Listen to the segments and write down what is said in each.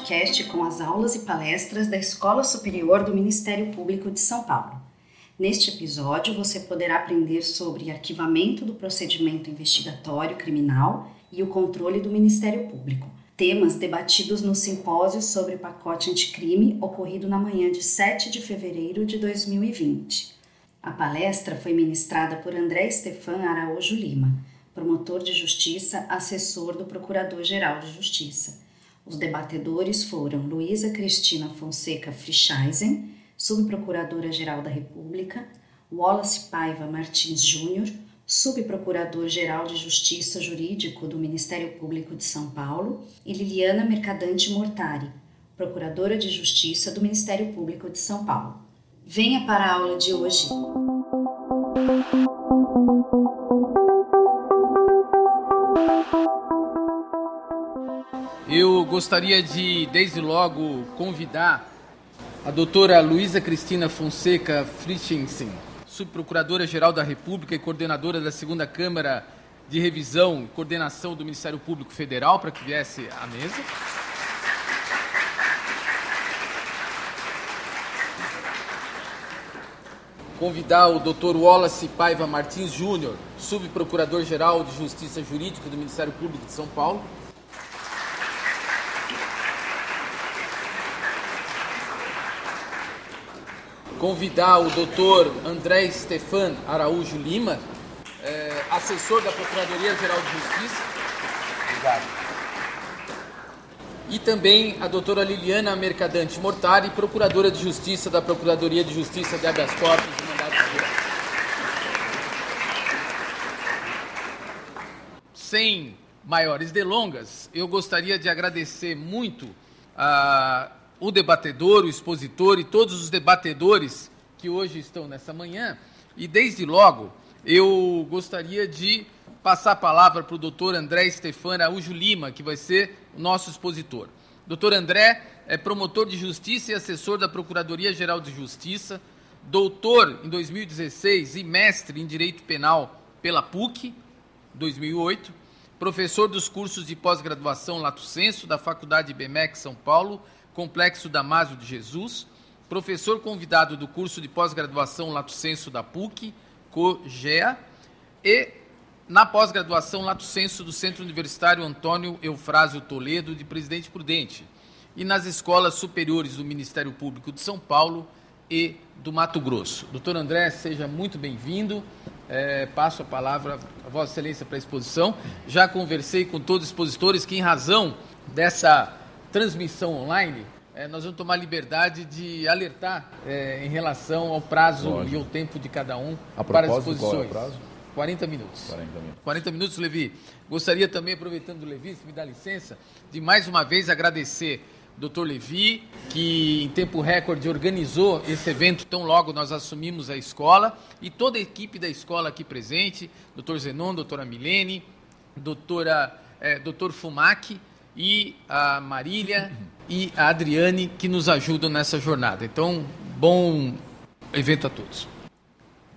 podcast com as aulas e palestras da Escola Superior do Ministério Público de São Paulo. Neste episódio, você poderá aprender sobre arquivamento do procedimento investigatório criminal e o controle do Ministério Público, temas debatidos no simpósio sobre o pacote anticrime ocorrido na manhã de 7 de fevereiro de 2020. A palestra foi ministrada por André Stefan Araújo Lima, promotor de justiça, assessor do Procurador-Geral de Justiça. Os debatedores foram Luísa Cristina Fonseca Frischeisen, subprocuradora-geral da República, Wallace Paiva Martins Júnior, subprocurador-geral de Justiça Jurídico do Ministério Público de São Paulo, e Liliana Mercadante Mortari, procuradora de Justiça do Ministério Público de São Paulo. Venha para a aula de hoje. Eu gostaria de, desde logo, convidar a doutora Luísa Cristina Fonseca Frischensen, subprocuradora-geral da República e coordenadora da segunda Câmara de Revisão e Coordenação do Ministério Público Federal, para que viesse à mesa. Convidar o Dr. Wallace Paiva Martins Júnior, subprocurador-geral de Justiça Jurídica do Ministério Público de São Paulo. Convidar o doutor André Stefan Araújo Lima, é, assessor da Procuradoria-Geral de Justiça. Obrigado. E também a doutora Liliana Mercadante Mortari, procuradora de Justiça da Procuradoria de Justiça de Habeas Corpus e Mandados Gerais. Sem maiores delongas, eu gostaria de agradecer muito a o debatedor, o expositor e todos os debatedores que hoje estão nessa manhã. E desde logo eu gostaria de passar a palavra para o doutor André Stefano Araújo Lima, que vai ser o nosso expositor. Doutor André é promotor de justiça e assessor da Procuradoria-Geral de Justiça, doutor em 2016 e mestre em Direito Penal pela PUC, 2008, professor dos cursos de pós-graduação Lato Senso da Faculdade BMEC São Paulo Complexo Damásio de Jesus, professor convidado do curso de pós-graduação Lato Senso da PUC, COGEA, e na pós-graduação Lato Senso do Centro Universitário Antônio Eufrásio Toledo, de Presidente Prudente, e nas escolas superiores do Ministério Público de São Paulo e do Mato Grosso. Doutor André, seja muito bem-vindo. É, passo a palavra a Vossa Excelência para a exposição. Já conversei com todos os expositores que, em razão dessa transmissão online, é, nós vamos tomar liberdade de alertar é, em relação ao prazo Lógico. e ao tempo de cada um para as exposições. Qual é o prazo? 40 minutos. 40 minutos. 40 minutos, Levi. Gostaria também, aproveitando o Levi, se me dá licença, de mais uma vez agradecer doutor Levi, que em tempo recorde organizou esse evento tão logo nós assumimos a escola, e toda a equipe da escola aqui presente, doutor Zenon, doutora Milene, doutora, é, doutor Fumac, e a Marília e a Adriane que nos ajudam nessa jornada. Então, bom evento a todos.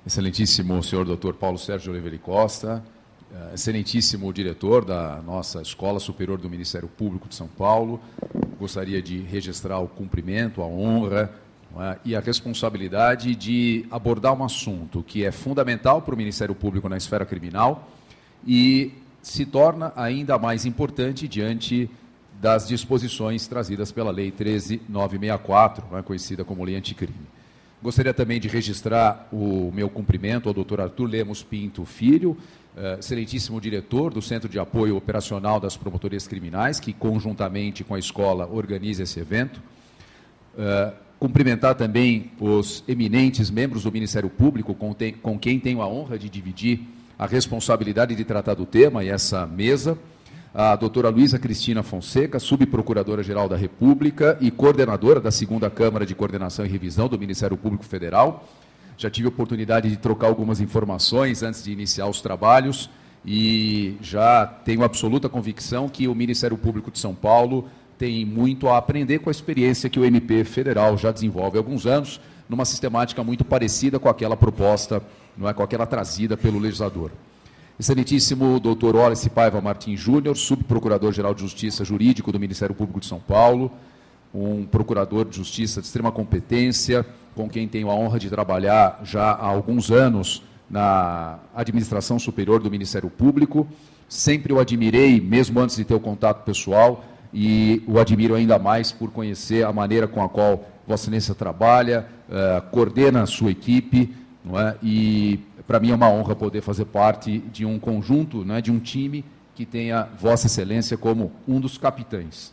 Excelentíssimo senhor doutor Paulo Sérgio Oliveira Costa, eh, excelentíssimo diretor da nossa Escola Superior do Ministério Público de São Paulo, gostaria de registrar o cumprimento, a honra é, e a responsabilidade de abordar um assunto que é fundamental para o Ministério Público na esfera criminal e se torna ainda mais importante diante das disposições trazidas pela Lei 13964, né, conhecida como Lei Anticrime. Gostaria também de registrar o meu cumprimento ao Dr. Arthur Lemos Pinto Filho, uh, excelentíssimo diretor do Centro de Apoio Operacional das Promotorias Criminais, que conjuntamente com a escola organiza esse evento. Uh, cumprimentar também os eminentes membros do Ministério Público, com quem tenho a honra de dividir a responsabilidade de tratar do tema e essa mesa, a doutora Luísa Cristina Fonseca, subprocuradora-geral da República e coordenadora da segunda Câmara de Coordenação e Revisão do Ministério Público Federal. Já tive oportunidade de trocar algumas informações antes de iniciar os trabalhos e já tenho absoluta convicção que o Ministério Público de São Paulo tem muito a aprender com a experiência que o MP federal já desenvolve há alguns anos, numa sistemática muito parecida com aquela proposta não é, com aquela trazida pelo legislador. Excelentíssimo doutor Wallace Paiva Martins Júnior, subprocurador-geral de Justiça Jurídico do Ministério Público de São Paulo, um procurador de justiça de extrema competência, com quem tenho a honra de trabalhar já há alguns anos na administração superior do Ministério Público. Sempre o admirei, mesmo antes de ter o contato pessoal, e o admiro ainda mais por conhecer a maneira com a qual Vossa Excelência trabalha, uh, coordena a sua equipe, não é? e para mim é uma honra poder fazer parte de um conjunto, né, de um time que tenha Vossa Excelência como um dos capitães.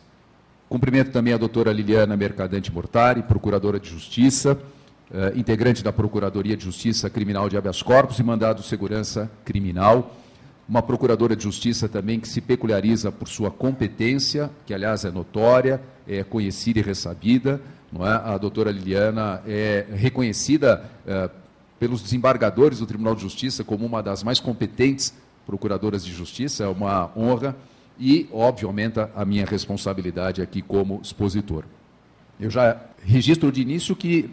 Cumprimento também a doutora Liliana Mercadante Mortari, procuradora de Justiça, eh, integrante da Procuradoria de Justiça Criminal de Habeas Corpus e Mandado de Segurança Criminal. Uma procuradora de justiça também que se peculiariza por sua competência, que aliás é notória, é conhecida e ressabida. Não é? A doutora Liliana é reconhecida eh, pelos desembargadores do Tribunal de Justiça como uma das mais competentes procuradoras de justiça, é uma honra e, óbvio, aumenta a minha responsabilidade aqui como expositor. Eu já registro de início que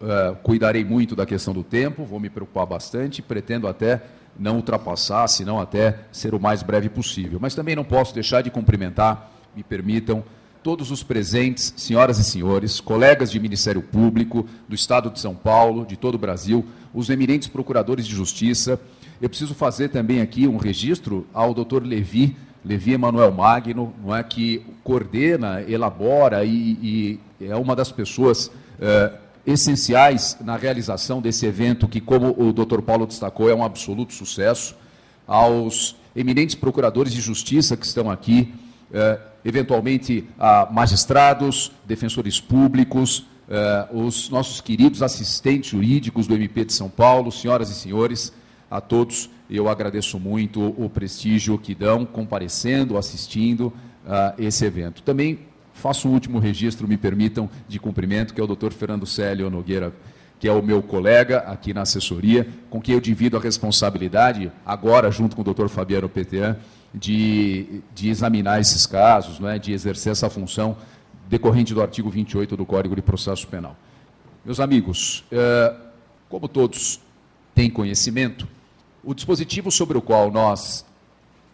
uh, cuidarei muito da questão do tempo, vou me preocupar bastante, pretendo até não ultrapassar, se não até ser o mais breve possível. Mas também não posso deixar de cumprimentar, me permitam, todos os presentes, senhoras e senhores, colegas de Ministério Público, do Estado de São Paulo, de todo o Brasil, os eminentes procuradores de justiça. Eu preciso fazer também aqui um registro ao doutor Levi, Levi Emanuel Magno, não é, que coordena, elabora e, e é uma das pessoas é, essenciais na realização desse evento, que, como o doutor Paulo destacou, é um absoluto sucesso. Aos eminentes procuradores de justiça que estão aqui, eventualmente a magistrados, defensores públicos, eh, os nossos queridos assistentes jurídicos do MP de São Paulo, senhoras e senhores, a todos eu agradeço muito o prestígio que dão comparecendo, assistindo a esse evento. Também faço um último registro, me permitam, de cumprimento, que é o doutor Fernando Célio Nogueira, que é o meu colega aqui na assessoria, com quem eu divido a responsabilidade, agora junto com o doutor Fabiano Petean, de, de examinar esses casos, não é, de exercer essa função decorrente do artigo 28 do Código de Processo Penal. Meus amigos, é, como todos têm conhecimento, o dispositivo sobre o qual nós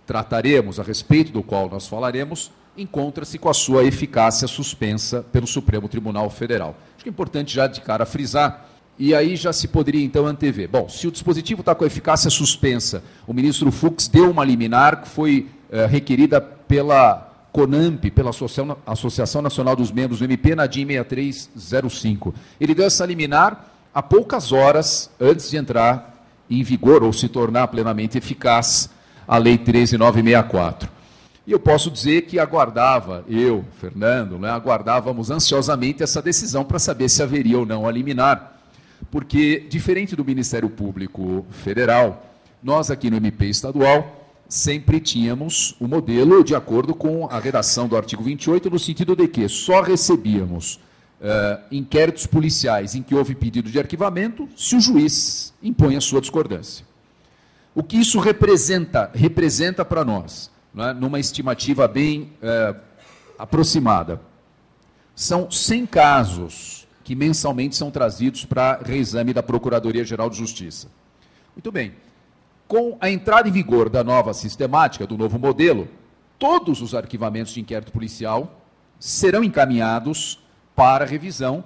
trataremos, a respeito do qual nós falaremos, encontra-se com a sua eficácia suspensa pelo Supremo Tribunal Federal. Acho que é importante já de cara frisar e aí já se poderia então antever. Bom, se o dispositivo está com eficácia suspensa, o ministro Fux deu uma liminar que foi é, requerida pela CONAMP, pela Associação Nacional dos Membros do MP, na DIN 6305. Ele deu essa liminar há poucas horas antes de entrar em vigor ou se tornar plenamente eficaz a Lei 13964. E eu posso dizer que aguardava, eu, Fernando, né, aguardávamos ansiosamente essa decisão para saber se haveria ou não a liminar porque, diferente do Ministério Público Federal, nós aqui no MP estadual sempre tínhamos o modelo de acordo com a redação do artigo 28, no sentido de que só recebíamos uh, inquéritos policiais em que houve pedido de arquivamento se o juiz impõe a sua discordância. O que isso representa, representa para nós, é? numa estimativa bem uh, aproximada? São 100 casos que mensalmente são trazidos para reexame da Procuradoria-Geral de Justiça. Muito bem. Com a entrada em vigor da nova sistemática, do novo modelo, todos os arquivamentos de inquérito policial serão encaminhados para revisão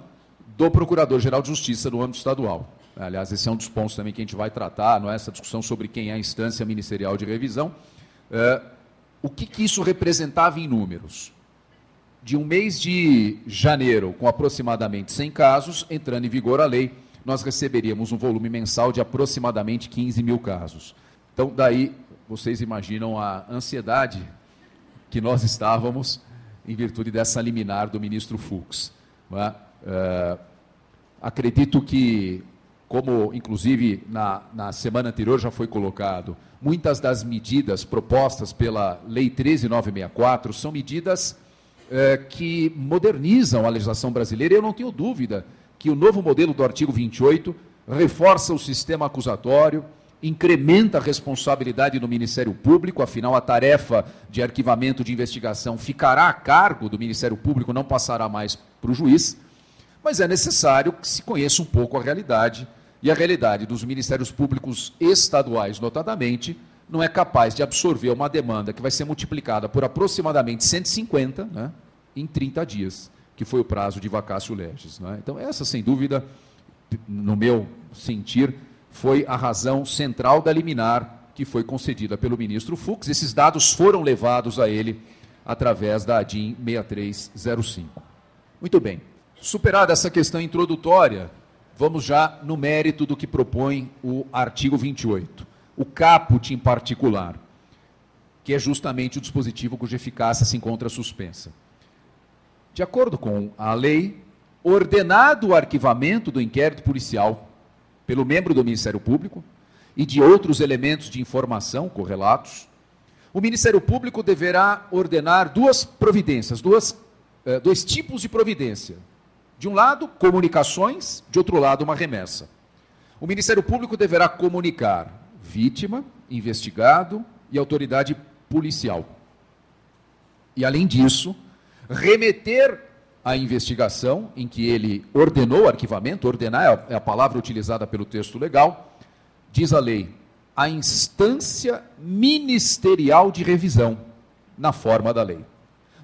do Procurador-Geral de Justiça no âmbito estadual. Aliás, esse é um dos pontos também que a gente vai tratar, não é essa discussão sobre quem é a instância ministerial de revisão. É, o que, que isso representava em números? De um mês de janeiro, com aproximadamente 100 casos, entrando em vigor a lei, nós receberíamos um volume mensal de aproximadamente 15 mil casos. Então, daí, vocês imaginam a ansiedade que nós estávamos em virtude dessa liminar do ministro Fux. É? É, acredito que, como inclusive na, na semana anterior já foi colocado, muitas das medidas propostas pela Lei 13964 são medidas é, que modernizam a legislação brasileira. Eu não tenho dúvida que o novo modelo do artigo 28 reforça o sistema acusatório, incrementa a responsabilidade do Ministério Público, afinal, a tarefa de arquivamento de investigação ficará a cargo do Ministério Público, não passará mais para o juiz, mas é necessário que se conheça um pouco a realidade, e a realidade dos Ministérios Públicos estaduais, notadamente, não é capaz de absorver uma demanda que vai ser multiplicada por aproximadamente 150 né, em 30 dias, que foi o prazo de vacácio legis. Né? Então, essa, sem dúvida, no meu sentir, foi a razão central da liminar que foi concedida pelo ministro Fux. Esses dados foram levados a ele através da ADIM 6305. Muito bem. Superada essa questão introdutória, vamos já no mérito do que propõe o artigo 28. O caput em particular, que é justamente o dispositivo cuja eficácia se encontra suspensa. De acordo com a lei, ordenado o arquivamento do inquérito policial pelo membro do Ministério Público e de outros elementos de informação correlatos, o Ministério Público deverá ordenar duas providências, duas, eh, dois tipos de providência. De um lado, comunicações, de outro lado, uma remessa. O Ministério Público deverá comunicar vítima, investigado e autoridade policial. E, além disso, remeter a investigação em que ele ordenou o arquivamento, ordenar é a palavra utilizada pelo texto legal, diz a lei, a instância ministerial de revisão, na forma da lei.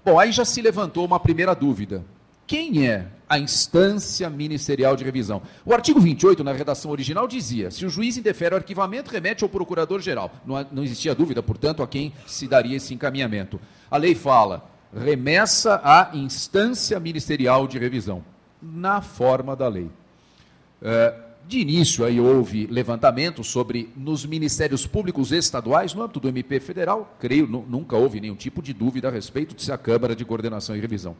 Bom, aí já se levantou uma primeira dúvida. Quem é a instância ministerial de revisão? O artigo 28, na redação original, dizia: se o juiz indefere o arquivamento, remete ao procurador-geral. Não, não existia dúvida, portanto, a quem se daria esse encaminhamento. A lei fala: remessa à instância ministerial de revisão, na forma da lei. É, de início, aí houve levantamento sobre, nos ministérios públicos estaduais, no âmbito do MP federal, creio, nunca houve nenhum tipo de dúvida a respeito de se a Câmara de Coordenação e Revisão.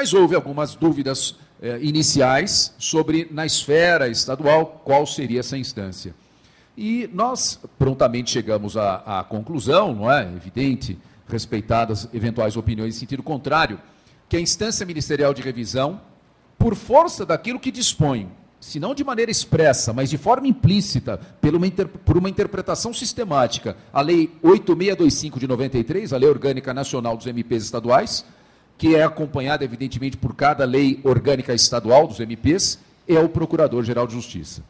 Mas houve algumas dúvidas eh, iniciais sobre, na esfera estadual, qual seria essa instância. E nós prontamente chegamos à, à conclusão, não é? Evidente, respeitadas eventuais opiniões em sentido contrário, que a instância ministerial de revisão, por força daquilo que dispõe, se não de maneira expressa, mas de forma implícita, uma, por uma interpretação sistemática, a Lei 8625 de 93, a Lei Orgânica Nacional dos MPs Estaduais, que é acompanhada, evidentemente, por cada lei orgânica estadual dos MPs, é o Procurador-Geral de Justiça.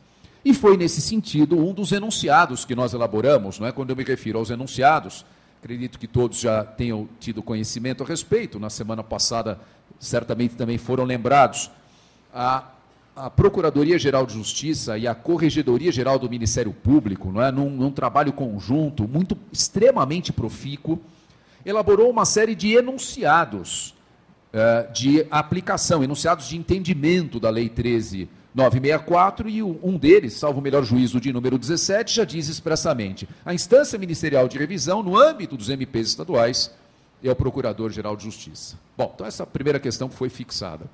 E foi nesse sentido um dos enunciados que nós elaboramos, não é? quando eu me refiro aos enunciados, Acredito que todos já tenham tido conhecimento a respeito. Na semana passada, certamente também foram lembrados. A, a Procuradoria-Geral de Justiça e a Corregedoria-Geral do Ministério Público, não é? num, num trabalho conjunto, muito extremamente profícuo, elaborou uma série de enunciados uh, de aplicação, enunciados de entendimento da Lei 13 964 e um deles, salvo o melhor juízo de número 17, já diz expressamente: a instância ministerial de revisão no âmbito dos MPs estaduais é o Procurador-Geral de Justiça. Bom, então essa primeira questão foi fixada.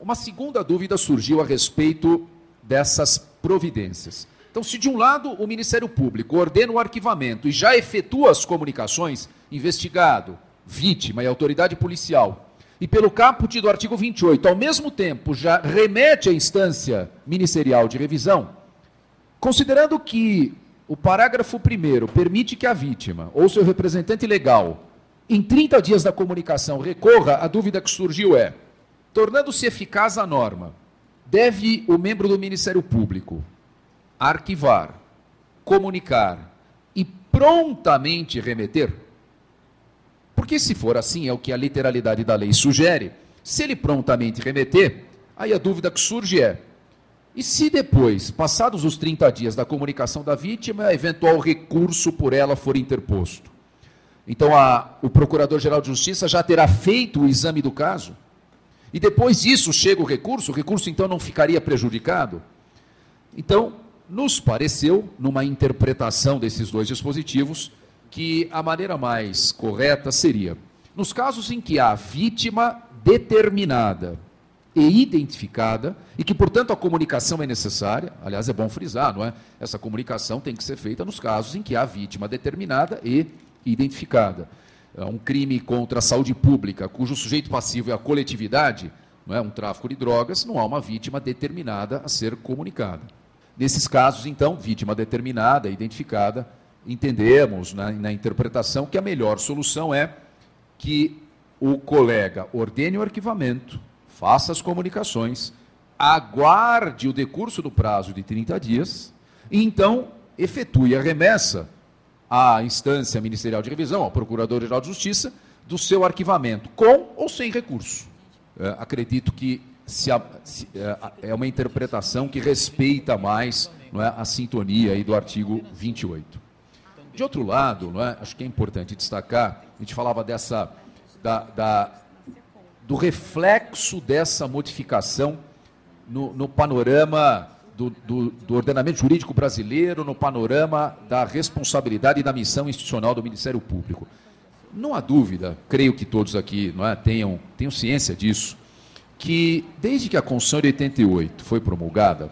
Uma segunda dúvida surgiu a respeito dessas providências. Então, se de um lado o Ministério Público ordena o arquivamento e já efetua as comunicações, investigado, vítima e autoridade policial e pelo caput do artigo 28, ao mesmo tempo já remete à instância ministerial de revisão, considerando que o parágrafo 1 permite que a vítima ou seu representante legal, em 30 dias da comunicação, recorra, a dúvida que surgiu é: tornando-se eficaz a norma, deve o membro do Ministério Público arquivar, comunicar e prontamente remeter? Porque se for assim, é o que a literalidade da lei sugere, se ele prontamente remeter, aí a dúvida que surge é: e se depois, passados os 30 dias da comunicação da vítima, eventual recurso por ela for interposto? Então a, o Procurador-Geral de Justiça já terá feito o exame do caso? E depois disso chega o recurso, o recurso então não ficaria prejudicado? Então, nos pareceu, numa interpretação desses dois dispositivos, que a maneira mais correta seria, nos casos em que há vítima determinada e identificada, e que, portanto, a comunicação é necessária, aliás, é bom frisar, não é? Essa comunicação tem que ser feita nos casos em que há vítima determinada e identificada. É um crime contra a saúde pública, cujo sujeito passivo é a coletividade, não é? um tráfico de drogas, não há uma vítima determinada a ser comunicada. Nesses casos, então, vítima determinada, identificada, entendemos na, na interpretação que a melhor solução é que o colega ordene o arquivamento, faça as comunicações, aguarde o decurso do prazo de 30 dias e então efetue a remessa à instância ministerial de revisão, ao Procurador-Geral de Justiça, do seu arquivamento, com ou sem recurso. É, acredito que se a, se, é, é, uma interpretação que respeita mais é, a sintonia do artigo 28. De outro lado, não é, acho que é importante destacar, a gente falava dessa, da, da do reflexo dessa modificação no, no panorama do, do, do, ordenamento jurídico brasileiro, no panorama da responsabilidade e da missão institucional do Ministério Público. Não há dúvida, creio que todos aqui não é, tenham, tenham ciência disso, que desde que a Constituição de 88 foi promulgada,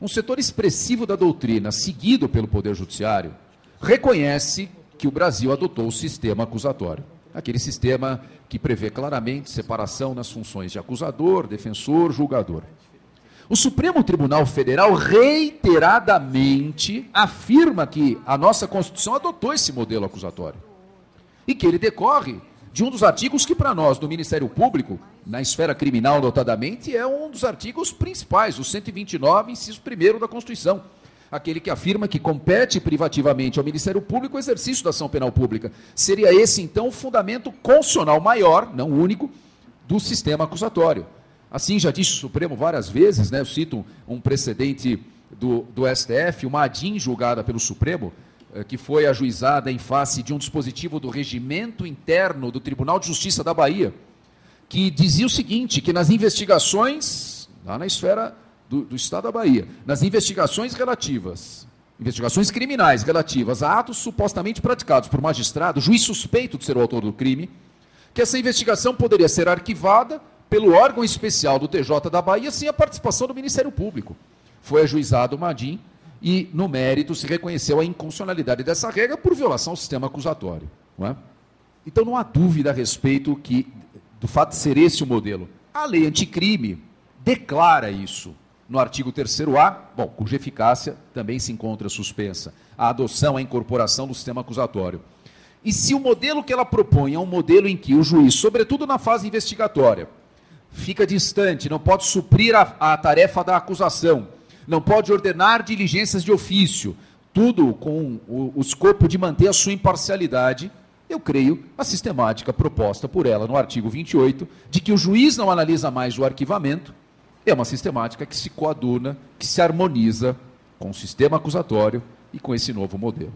um setor expressivo da doutrina, seguido pelo Poder Judiciário, reconhece que o Brasil adotou o sistema acusatório. Aquele sistema que prevê claramente separação nas funções de acusador, defensor, julgador. O Supremo Tribunal Federal reiteradamente afirma que a nossa Constituição adotou esse modelo acusatório e que ele decorre de um dos artigos que, para nós, do Ministério Público, na esfera criminal notadamente, é um dos artigos principais, o 129, inciso 1 da Constituição. Aquele que afirma que compete privativamente ao Ministério Público o exercício da ação penal pública. Seria esse, então, o fundamento constitucional maior, não único, do sistema acusatório. Assim já disse o Supremo várias vezes, né? eu cito um precedente do, do STF, uma ADIM julgada pelo Supremo, eh, que foi ajuizada em face de um dispositivo do regimento interno do Tribunal de Justiça da Bahia, que dizia o seguinte, que nas investigações, lá na esfera do, do Estado da Bahia, nas investigações relativas, investigações criminais relativas a atos supostamente praticados por magistrado, juiz suspeito de ser o autor do crime, que essa investigação poderia ser arquivada pelo órgão especial do TJ da Bahia sem a participação do Ministério Público. Foi ajuizado o Madim e, no mérito, se reconheceu a inconstitucionalidade dessa regra por violação ao sistema acusatório. Não é? Então não há dúvida a respeito que, do fato de ser esse o modelo. A lei anticrime declara isso no artigo 3A, bom, cuja eficácia também se encontra suspensa. A adoção, a incorporação do sistema acusatório. E se o modelo que ela propõe é um modelo em que o juiz, sobretudo na fase investigatória, fica distante, não pode suprir a, a tarefa da acusação, não pode ordenar diligências de ofício, tudo com o, o escopo de manter a sua imparcialidade, eu creio a sistemática proposta por ela no artigo 28, de que o juiz não analisa mais o arquivamento, é uma sistemática que se coaduna, que se harmoniza com o sistema acusatório e com esse novo modelo.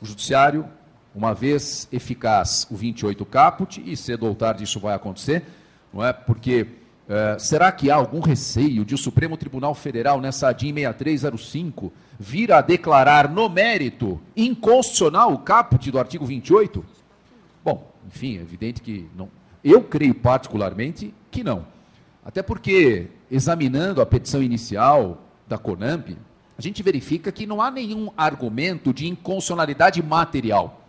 O judiciário, uma vez eficaz o 28 caput, e cedo ou tarde isso vai acontecer, não é? Porque é, será que há algum receio de o Supremo Tribunal Federal, nessa ADIM 6305, vir a declarar no mérito inconstitucional o caput do artigo 28? Bom, enfim, é evidente que não. Eu creio particularmente que não. Até porque, examinando a petição inicial da CONAMP, a gente verifica que não há nenhum argumento de inconstitucionalidade material.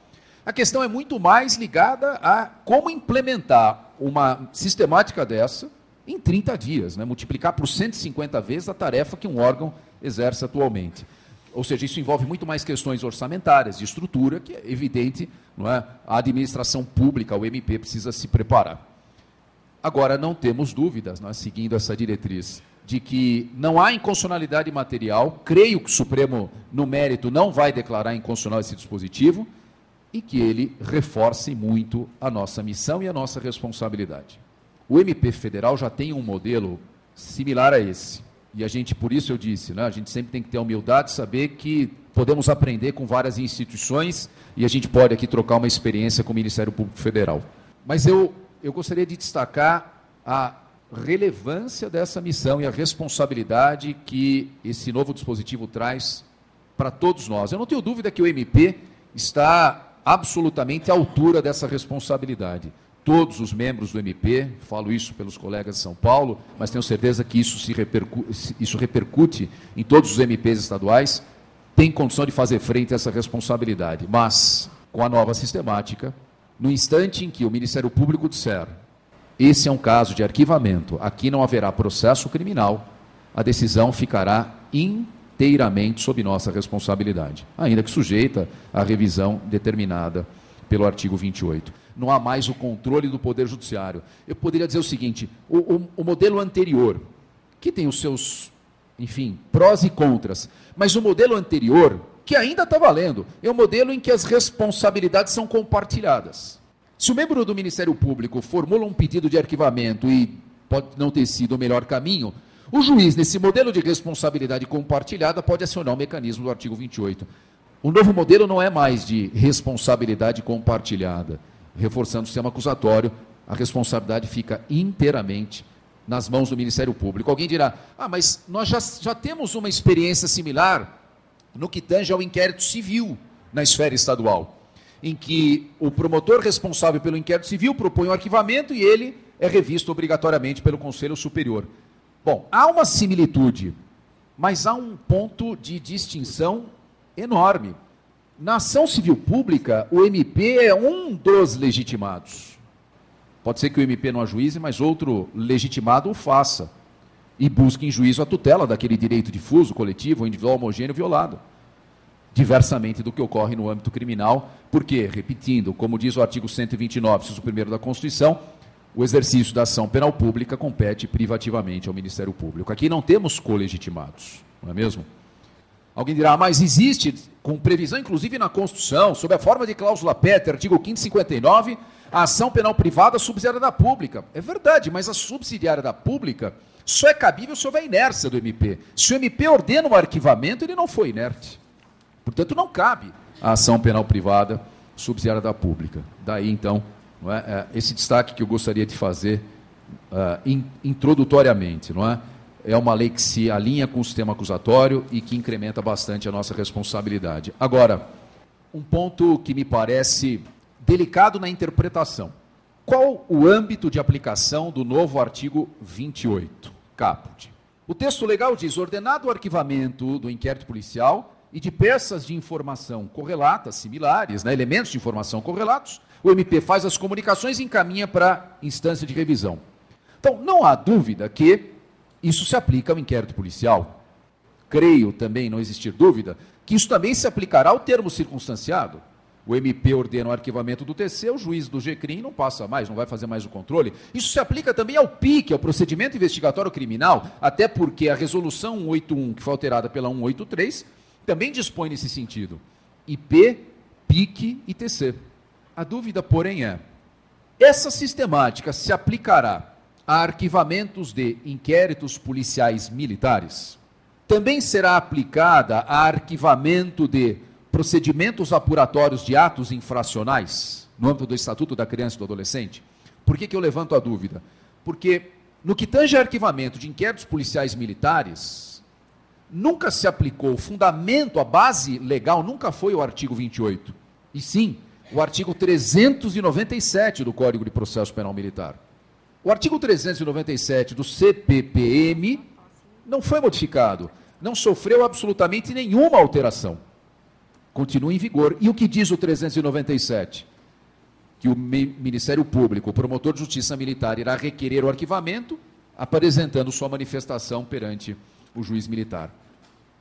A questão é muito mais ligada a como implementar uma sistemática dessa em 30 dias, né? multiplicar por 150 vezes a tarefa que um órgão exerce atualmente. Ou seja, isso envolve muito mais questões orçamentárias, de estrutura, que é evidente, não é? a administração pública, o MP, precisa se preparar. Agora, não temos dúvidas, nós seguindo essa diretriz, de que não há inconstitucionalidade material, creio que o Supremo, no mérito, não vai declarar inconstitucional esse dispositivo, e que ele reforce muito a nossa missão e a nossa responsabilidade. O MP federal já tem um modelo similar a esse. E a gente, por isso eu disse, né, a gente sempre tem que ter a humildade de saber que podemos aprender com várias instituições e a gente pode aqui trocar uma experiência com o Ministério Público Federal. Mas eu, eu gostaria de destacar a relevância dessa missão e a responsabilidade que esse novo dispositivo traz para todos nós. Eu não tenho dúvida que o MP está absolutamente à altura dessa responsabilidade. Todos os membros do MP, falo isso pelos colegas de São Paulo, mas tenho certeza que isso, se repercute, isso repercute em todos os MPs estaduais, têm condição de fazer frente a essa responsabilidade. Mas, com a nova sistemática, no instante em que o Ministério Público disser esse é um caso de arquivamento, aqui não haverá processo criminal, a decisão ficará in inteiramente sob nossa responsabilidade, ainda que sujeita à revisão determinada pelo artigo 28. Não há mais o controle do Poder Judiciário. Eu poderia dizer o seguinte: o, o, o modelo anterior, que tem os seus, enfim, prós e contras, mas o modelo anterior que ainda está valendo. É um modelo em que as responsabilidades são compartilhadas. Se o membro do Ministério Público formula um pedido de arquivamento e pode não ter sido o melhor caminho, o juiz, nesse modelo de responsabilidade compartilhada, pode acionar o mecanismo do artigo 28. O novo modelo não é mais de responsabilidade compartilhada. Reforçando o sistema acusatório, a responsabilidade fica inteiramente nas mãos do Ministério Público. Alguém dirá: ah, mas nós já, já temos uma experiência similar no que tange ao inquérito civil na esfera estadual, em que o promotor responsável pelo inquérito civil propõe o um arquivamento e ele é revisto obrigatoriamente pelo Conselho Superior. Bom, há uma similitude, mas há um ponto de distinção enorme. Na ação civil pública, o MP é um dos legitimados. Pode ser que o MP não ajuize, mas outro legitimado o faça e busque em juízo a tutela daquele direito difuso, coletivo, individual, homogêneo violado. Diversamente do que ocorre no âmbito criminal, porque, repetindo, como diz o artigo 129, inciso 1 da Constituição, o exercício da ação penal pública compete privativamente ao Ministério Público. Aqui não temos colegitimados, não é mesmo? Alguém dirá, mas existe, com previsão inclusive na Constituição, sob a forma de cláusula Peter, artigo 559, a ação penal privada subsidiária da pública. É verdade, mas a subsidiária da pública só é cabível se houver inércia do MP. Se o MP ordena um arquivamento, ele não foi inerte. Portanto, não cabe a ação penal privada subsidiária da pública. Daí, então, é, é, esse destaque que eu gostaria de fazer uh, in, introdutoriamente. Não é? É uma lei que se alinha com o sistema acusatório e que incrementa bastante a nossa responsabilidade. Agora, um ponto que me parece delicado na interpretação. Qual o âmbito de aplicação do novo artigo 28? caput. O texto legal diz: ordenado o arquivamento do inquérito policial e de peças de informação correlatas, similares, né, elementos de informação correlatos, o MP faz as comunicações e encaminha para instância de revisão. Então, não há dúvida que isso se aplica ao inquérito policial. Creio também, não existir dúvida, que isso também se aplicará ao termo circunstanciado o MP ordena o arquivamento do TC, o juiz do GCRIM não passa mais, não vai fazer mais o controle. Isso se aplica também ao PIC, ao procedimento investigatório criminal, até porque a resolução 181, que foi alterada pela 183, também dispõe nesse sentido. IP, PIC e TC. A dúvida, porém, é: essa sistemática se aplicará a arquivamentos de inquéritos policiais militares? Também será aplicada a arquivamento de procedimentos apuratórios de atos infracionais, no âmbito do Estatuto da Criança e do Adolescente. Por que, que eu levanto a dúvida? Porque, no que tange arquivamento de inquéritos policiais militares, nunca se aplicou, o fundamento, a base legal nunca foi o artigo 28, e sim o artigo 397 do Código de Processo Penal Militar. O artigo 397 do CPPM não foi modificado, não sofreu absolutamente nenhuma alteração continua em vigor. E o que diz o 397? Que o Ministério Público, o promotor de justiça militar, irá requerer o arquivamento, apresentando sua manifestação perante o juiz militar.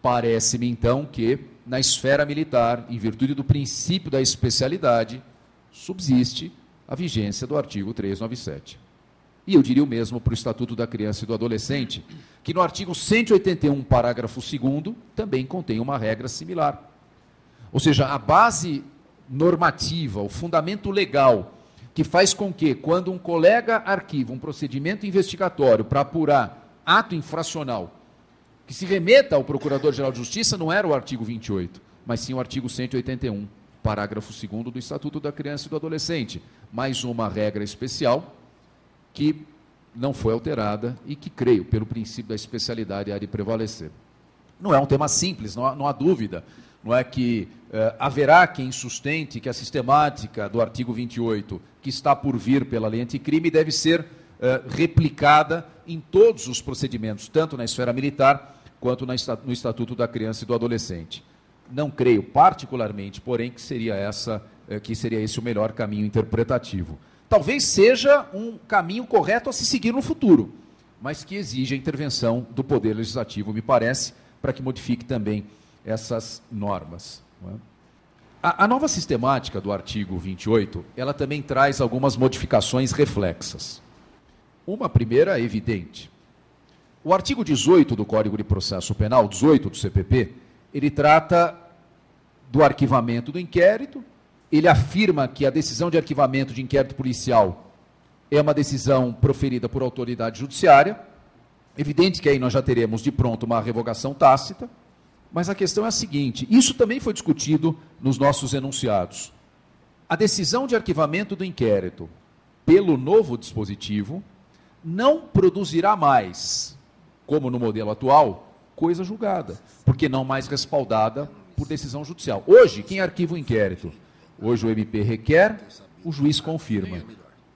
Parece-me, então, que na esfera militar, em virtude do princípio da especialidade, subsiste a vigência do artigo 397. E eu diria o mesmo para o Estatuto da Criança e do Adolescente, que no artigo 181, parágrafo 2, também contém uma regra similar. Ou seja, a base normativa, o fundamento legal que faz com que, quando um colega arquiva um procedimento investigatório para apurar ato infracional, que se remeta ao Procurador-Geral de Justiça, não era o artigo 28, mas sim o artigo 181, parágrafo 2 do Estatuto da Criança e do Adolescente. Mais uma regra especial que não foi alterada e que, creio, pelo princípio da especialidade, há de prevalecer. Não é um tema simples, não há, não há dúvida não é que eh, haverá quem sustente que a sistemática do artigo 28, que está por vir pela lei anticrime, deve ser eh, replicada em todos os procedimentos, tanto na esfera militar quanto no Estatuto da Criança e do Adolescente. Não creio particularmente, porém, que seria essa eh, que seria esse o melhor caminho interpretativo. Talvez seja um caminho correto a se seguir no futuro, mas que exige a intervenção do Poder Legislativo, me parece, para que modifique também essas normas. É? A, a, nova sistemática do artigo 28, ela também traz algumas modificações reflexas. Uma primeira é evidente. O artigo 18 do Código de Processo Penal, 18 do CPP, ele trata do arquivamento do inquérito. Ele afirma que a decisão de arquivamento de inquérito policial é uma decisão proferida por autoridade judiciária. Evidente que aí nós já teremos de pronto uma revogação tácita, mas a questão é a seguinte: isso também foi discutido nos nossos enunciados. A decisão de arquivamento do inquérito pelo novo dispositivo não produzirá mais, como no modelo atual, coisa julgada, porque não mais respaldada por decisão judicial. Hoje, quem arquiva o inquérito? Hoje o MP requer, o juiz confirma.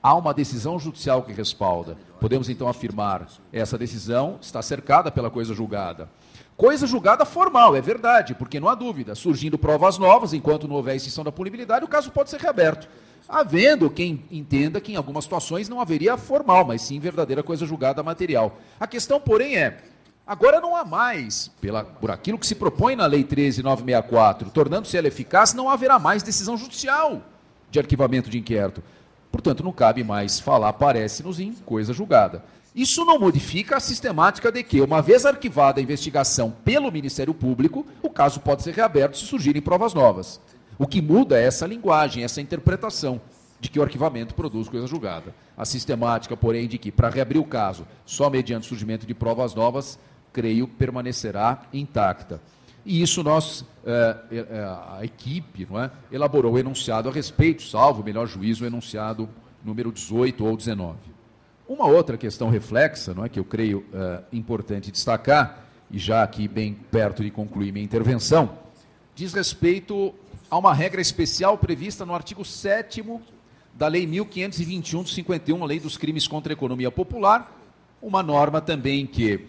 Há uma decisão judicial que respalda. Podemos então afirmar essa decisão está cercada pela coisa julgada. Coisa julgada formal, é verdade, porque não há dúvida. Surgindo provas novas, enquanto não houver extinção da punibilidade, o caso pode ser reaberto. Havendo quem entenda que em algumas situações não haveria formal, mas sim verdadeira coisa julgada material. A questão, porém, é: agora não há mais, pela, por aquilo que se propõe na Lei 13964, tornando-se ela eficaz, não haverá mais decisão judicial de arquivamento de inquérito. Portanto, não cabe mais falar, parece-nos, em coisa julgada. Isso não modifica a sistemática de que, uma vez arquivada a investigação pelo Ministério Público, o caso pode ser reaberto se surgirem provas novas. O que muda é essa linguagem, essa interpretação de que o arquivamento produz coisa julgada. A sistemática, porém, de que, para reabrir o caso, só mediante surgimento de provas novas, creio, permanecerá intacta. E isso nós, é, é, a equipe, não é, elaborou o enunciado a respeito, salvo melhor juízo, o enunciado número 18 ou 19. Uma outra questão reflexa, não é, que eu creio é, importante destacar, e já aqui bem perto de concluir minha intervenção, diz respeito a uma regra especial prevista no artigo 7 da Lei 1521 de 51, a Lei dos Crimes contra a Economia Popular, uma norma também que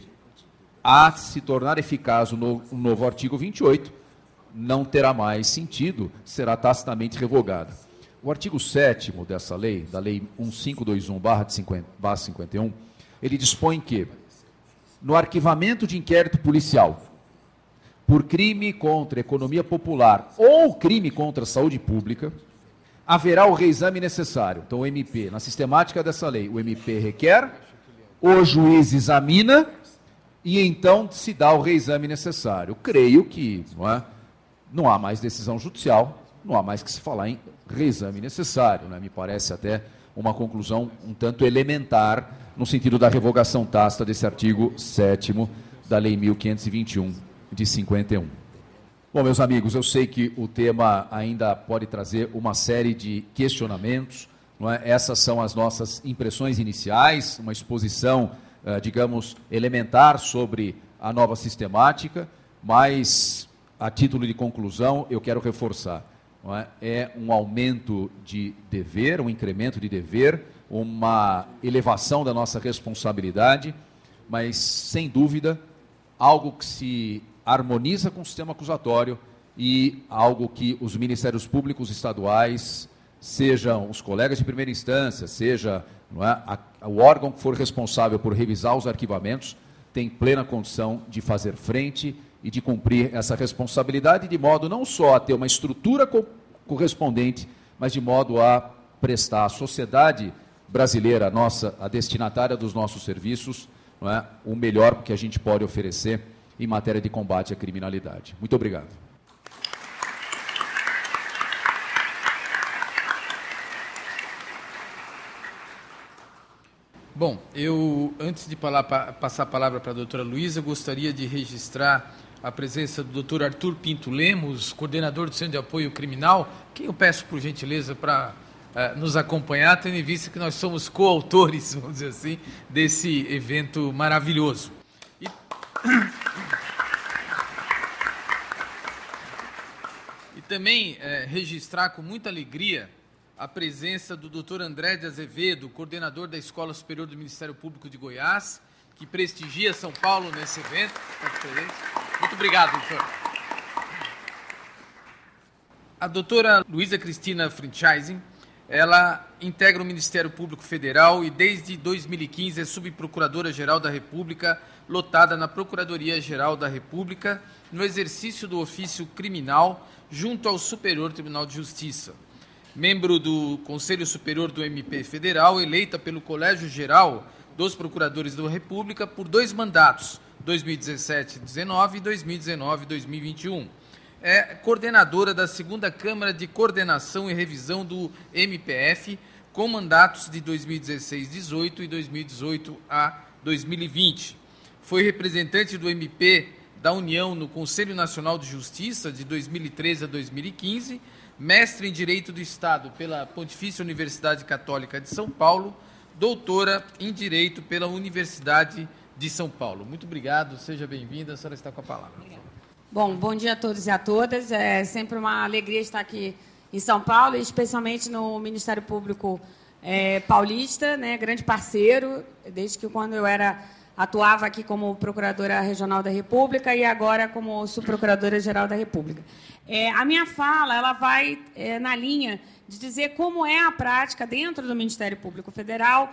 a se tornar eficaz o novo, o novo artigo 28, não terá mais sentido, será tacitamente revogada. O artigo 7 dessa lei, da Lei 1521-51, ele dispõe que, no arquivamento de inquérito policial por crime contra a economia popular ou crime contra a saúde pública, haverá o reexame necessário. Então, o MP, na sistemática dessa lei, o MP requer, o juiz examina e então se dá o reexame necessário. Creio que não, é, não há mais decisão judicial, não há mais que se falar em reexame necessário. Né? Me parece até uma conclusão um tanto elementar no sentido da revogação tácita desse artigo 7 da Lei 1521 de 51. Bom, meus amigos, eu sei que o tema ainda pode trazer uma série de questionamentos. É? Essas são as nossas impressões iniciais, uma exposição digamos, elementar sobre a nova sistemática, mas, a título de conclusão, eu quero reforçar. É? é um aumento de dever, um incremento de dever, uma elevação da nossa responsabilidade, mas, sem dúvida, algo que se harmoniza com o sistema acusatório e algo que os ministérios públicos estaduais, sejam os colegas de primeira instância, seja é, a, o órgão que for responsável por revisar os arquivamentos tem plena condição de fazer frente e de cumprir essa responsabilidade, de modo não só a ter uma estrutura co correspondente, mas de modo a prestar à sociedade brasileira, a nossa, a destinatária dos nossos serviços, é, o melhor que a gente pode oferecer em matéria de combate à criminalidade. Muito obrigado. Bom, eu, antes de falar, passar a palavra para a doutora Luísa, gostaria de registrar a presença do doutor Arthur Pinto Lemos, coordenador do Centro de Apoio Criminal, quem eu peço, por gentileza, para uh, nos acompanhar, tendo em vista que nós somos coautores, vamos dizer assim, desse evento maravilhoso. E... também uh, registrar com muita alegria a presença do Dr. André de Azevedo, coordenador da Escola Superior do Ministério Público de Goiás, que prestigia São Paulo nesse evento. Muito obrigado, doutor. A doutora Luísa Cristina Franchising, ela integra o Ministério Público Federal e desde 2015 é subprocuradora-geral da República, lotada na Procuradoria-Geral da República, no exercício do ofício criminal junto ao Superior Tribunal de Justiça membro do Conselho Superior do MP Federal, eleita pelo Colégio Geral dos Procuradores da República por dois mandatos, 2017-19 e 2019-2021. é coordenadora da segunda Câmara de Coordenação e Revisão do MPF, com mandatos de 2016-18 e 2018 a 2020. Foi representante do MP da União no Conselho Nacional de Justiça de 2013 a 2015, mestre em Direito do Estado pela Pontifícia Universidade Católica de São Paulo, doutora em Direito pela Universidade de São Paulo. Muito obrigado, seja bem-vinda, a senhora está com a palavra. Bom, bom dia a todos e a todas. É sempre uma alegria estar aqui em São Paulo, especialmente no Ministério Público é, Paulista, né, grande parceiro, desde que quando eu era atuava aqui como Procuradora Regional da República e agora como Subprocuradora-Geral da República. É, a minha fala ela vai é, na linha de dizer como é a prática dentro do Ministério Público Federal.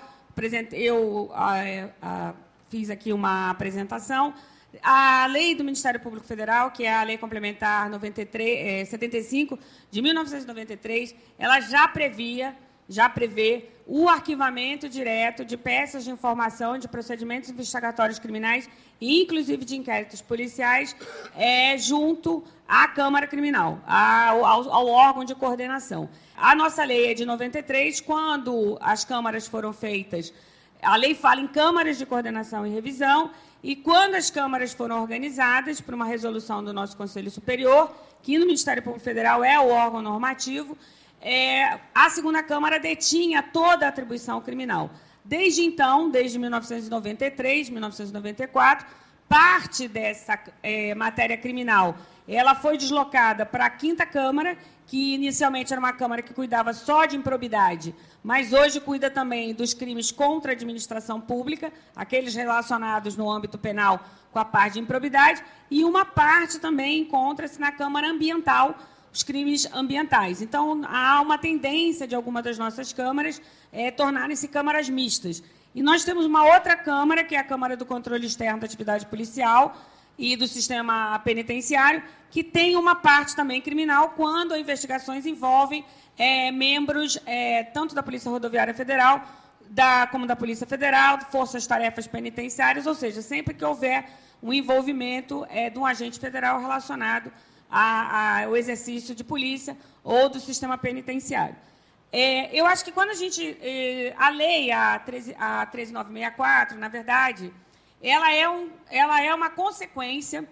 Eu a, a, fiz aqui uma apresentação. A lei do Ministério Público Federal, que é a Lei Complementar 93, é, 75 de 1993, ela já previa já prevê o arquivamento direto de peças de informação de procedimentos investigatórios criminais, inclusive de inquéritos policiais, é, junto à Câmara Criminal, ao, ao, órgão de coordenação. A nossa lei é de 93, quando as câmaras foram feitas, a lei fala em câmaras de coordenação e revisão, e quando as câmaras foram organizadas por uma resolução do nosso Conselho Superior, que no Ministério Público Federal é o órgão normativo, é, a segunda Câmara detinha toda a atribuição criminal. Desde então, desde 1993, 1994, parte dessa é, matéria criminal ela foi deslocada para a quinta Câmara, que inicialmente era uma Câmara que cuidava só de improbidade, mas hoje cuida também dos crimes contra a administração pública, aqueles relacionados no âmbito penal com a parte de improbidade, e uma parte também encontra-se na Câmara Ambiental, os crimes ambientais. Então, há uma tendência de algumas das nossas câmaras é, tornarem-se câmaras mistas. E nós temos uma outra Câmara, que é a Câmara do Controle Externo da Atividade Policial e do Sistema Penitenciário, que tem uma parte também criminal quando as investigações envolvem é, membros é, tanto da Polícia Rodoviária Federal da, como da Polícia Federal, Forças Tarefas Penitenciárias, ou seja, sempre que houver um envolvimento é, de um agente federal relacionado ao exercício de polícia ou do sistema penitenciário. É, eu acho que quando a gente. É, a lei, a, 13, a 13964, na verdade, ela é, um, ela é uma consequência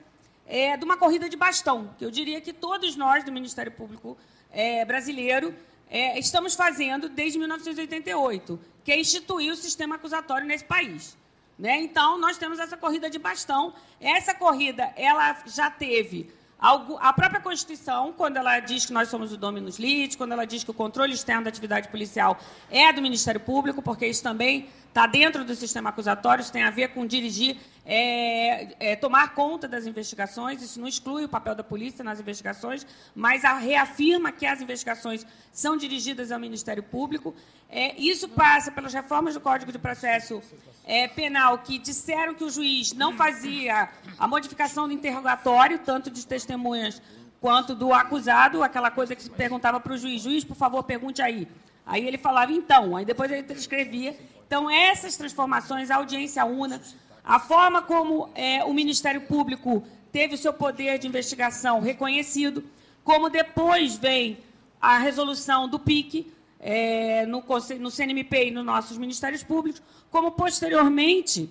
é, de uma corrida de bastão, que eu diria que todos nós do Ministério Público é, brasileiro é, estamos fazendo desde 1988, que é instituir o sistema acusatório nesse país. Né? Então, nós temos essa corrida de bastão. Essa corrida ela já teve a própria Constituição, quando ela diz que nós somos o dominus litis, quando ela diz que o controle externo da atividade policial é do Ministério Público, porque isso também está dentro do sistema acusatório, isso tem a ver com dirigir, é, é, tomar conta das investigações, isso não exclui o papel da polícia nas investigações, mas reafirma que as investigações são dirigidas ao Ministério Público. É, isso passa pelas reformas do Código de Processo é, Penal, que disseram que o juiz não fazia a modificação do interrogatório, tanto de testemunhas quanto do acusado, aquela coisa que se perguntava para o juiz, juiz, por favor, pergunte aí. Aí ele falava, então, aí depois ele escrevia então, essas transformações, a audiência una, a forma como é, o Ministério Público teve o seu poder de investigação reconhecido, como depois vem a resolução do PIC é, no, no CNMP e nos nossos Ministérios Públicos, como posteriormente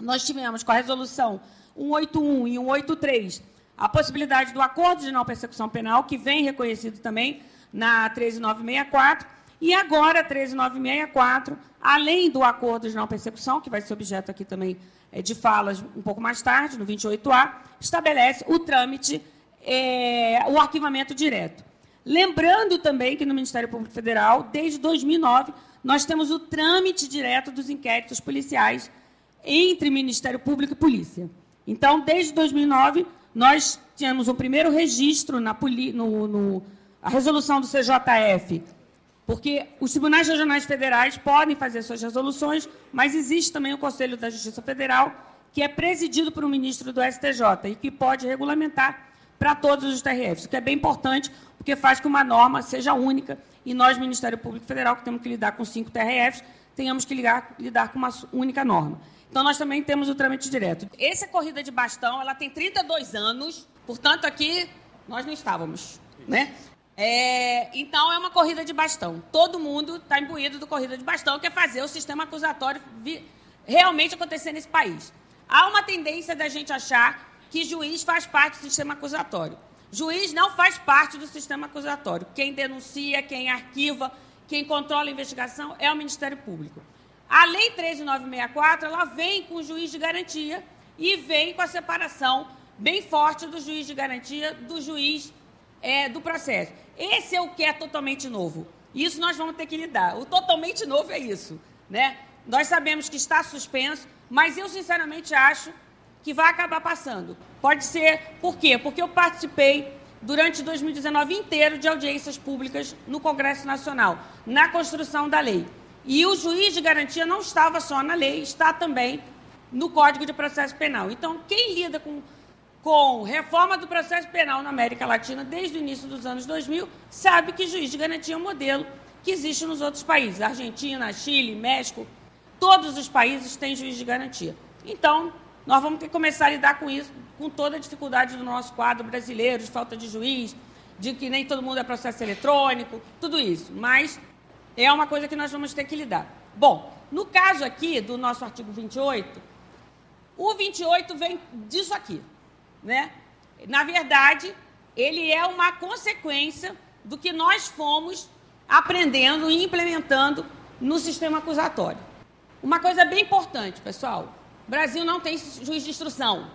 nós tivemos com a resolução 181 e 183 a possibilidade do acordo de não persecução penal, que vem reconhecido também na 13964, e agora, 13964, além do acordo de não persecução, que vai ser objeto aqui também é, de falas um pouco mais tarde, no 28A, estabelece o trâmite, é, o arquivamento direto. Lembrando também que no Ministério Público Federal, desde 2009, nós temos o trâmite direto dos inquéritos policiais entre Ministério Público e Polícia. Então, desde 2009, nós tínhamos um primeiro registro na no, no a resolução do CJF porque os tribunais regionais federais podem fazer suas resoluções, mas existe também o Conselho da Justiça Federal, que é presidido por um ministro do STJ e que pode regulamentar para todos os TRFs, o que é bem importante, porque faz que uma norma seja única e nós, Ministério Público Federal, que temos que lidar com cinco TRFs, tenhamos que lidar, lidar com uma única norma. Então, nós também temos o trâmite direto. Essa corrida de bastão ela tem 32 anos, portanto, aqui Nós não estávamos, né? É, então, é uma corrida de bastão. Todo mundo está imbuído do corrida de bastão, que é fazer o sistema acusatório realmente acontecer nesse país. Há uma tendência da gente achar que juiz faz parte do sistema acusatório. Juiz não faz parte do sistema acusatório. Quem denuncia, quem arquiva, quem controla a investigação é o Ministério Público. A Lei 13964, ela vem com o juiz de garantia e vem com a separação bem forte do juiz de garantia do juiz é, do processo. Esse é o que é totalmente novo. Isso nós vamos ter que lidar. O totalmente novo é isso. Né? Nós sabemos que está suspenso, mas eu sinceramente acho que vai acabar passando. Pode ser, por quê? Porque eu participei durante 2019 inteiro de audiências públicas no Congresso Nacional, na construção da lei. E o juiz de garantia não estava só na lei, está também no Código de Processo Penal. Então, quem lida com, com reforma do processo penal na América Latina desde o início dos anos 2000 sabe que juiz de garantia é um modelo que existe nos outros países. Argentina, Chile, México, todos os países têm juiz de garantia. Então, nós vamos ter que começar a lidar com isso, com toda a dificuldade do nosso quadro brasileiro, de falta de juiz, de que nem todo mundo é processo eletrônico, tudo isso. Mas é uma coisa que nós vamos ter que lidar. Bom, no caso aqui do nosso artigo 28, o 28 vem disso aqui, né? Na verdade, ele é uma consequência do que nós fomos aprendendo e implementando no sistema acusatório. Uma coisa bem importante, pessoal, o Brasil não tem juiz de instrução.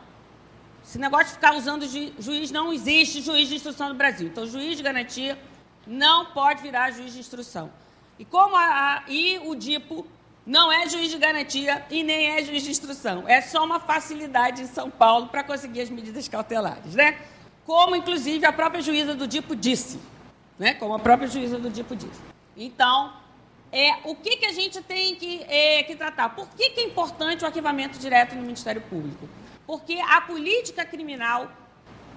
Esse negócio de ficar usando ju juiz, não existe juiz de instrução no Brasil. Então, juiz de garantia não pode virar juiz de instrução. E como a, a, e o DIPO não é juiz de garantia e nem é juiz de instrução. É só uma facilidade em São Paulo para conseguir as medidas cautelares, né? Como, inclusive, a própria juíza do DIPO disse. Né? Como a própria juíza do DIPO disse. Então, é, o que, que a gente tem que, é, que tratar? Por que, que é importante o arquivamento direto no Ministério Público? Porque a política criminal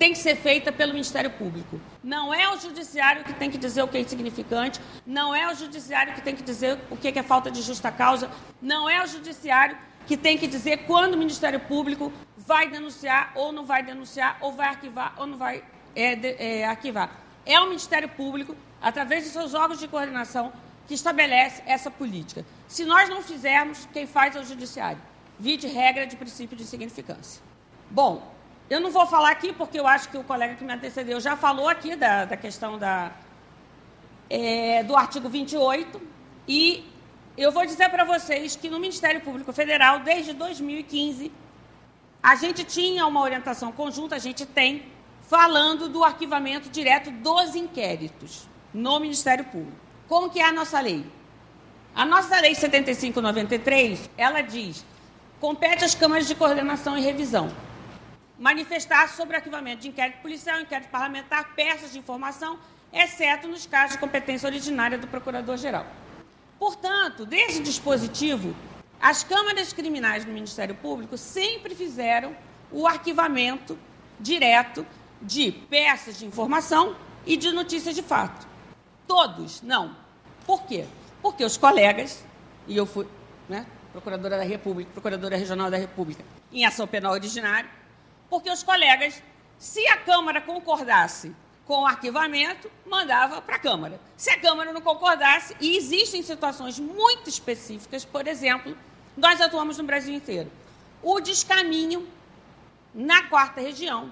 tem que ser feita pelo Ministério Público. Não é o judiciário que tem que dizer o que é insignificante, não é o judiciário que tem que dizer o que é falta de justa causa, não é o judiciário que tem que dizer quando o Ministério Público vai denunciar ou não vai denunciar, ou vai arquivar ou não vai é, é, arquivar. É o Ministério Público, através de seus órgãos de coordenação, que estabelece essa política. Se nós não fizermos, quem faz é o judiciário. Vide regra de princípio de significância. Bom, eu não vou falar aqui, porque eu acho que o colega que me antecedeu já falou aqui da, da questão da, é, do artigo 28, e eu vou dizer para vocês que no Ministério Público Federal, desde 2015, a gente tinha uma orientação conjunta, a gente tem, falando do arquivamento direto dos inquéritos no Ministério Público. Como que é a nossa lei? A nossa lei 7593, ela diz, compete às câmaras de coordenação e revisão manifestar sobre arquivamento de inquérito policial, inquérito parlamentar, peças de informação, exceto nos casos de competência originária do Procurador-Geral. Portanto, desse dispositivo, as câmaras criminais do Ministério Público sempre fizeram o arquivamento direto de peças de informação e de notícias de fato. Todos, não. Por quê? Porque os colegas, e eu fui né, procuradora da República, procuradora regional da República, em ação penal originária, porque os colegas, se a Câmara concordasse com o arquivamento, mandava para a Câmara. Se a Câmara não concordasse, e existem situações muito específicas, por exemplo, nós atuamos no Brasil inteiro. O descaminho na quarta região,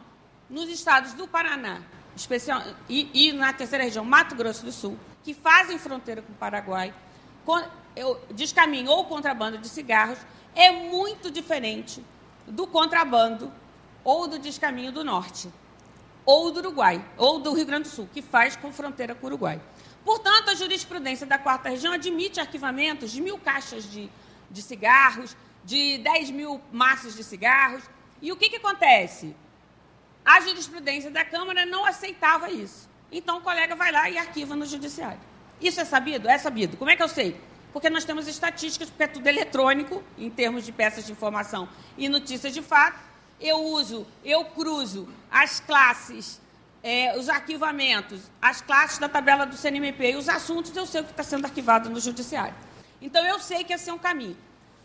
nos estados do Paraná especial, e, e na terceira região, Mato Grosso do Sul, que fazem fronteira com o Paraguai, descaminho ou contrabando de cigarros é muito diferente do contrabando ou do Descaminho do Norte, ou do Uruguai, ou do Rio Grande do Sul, que faz com fronteira com o Uruguai. Portanto, a jurisprudência da quarta região admite arquivamentos de mil caixas de, de cigarros, de 10 mil maços de cigarros. E o que, que acontece? A jurisprudência da Câmara não aceitava isso. Então, o colega vai lá e arquiva no judiciário. Isso é sabido? É sabido. Como é que eu sei? Porque nós temos estatísticas, porque é tudo eletrônico, em termos de peças de informação e notícias de fato. Eu uso, eu cruzo as classes, é, os arquivamentos, as classes da tabela do CNMP e os assuntos, eu sei o que está sendo arquivado no judiciário. Então, eu sei que esse é um caminho.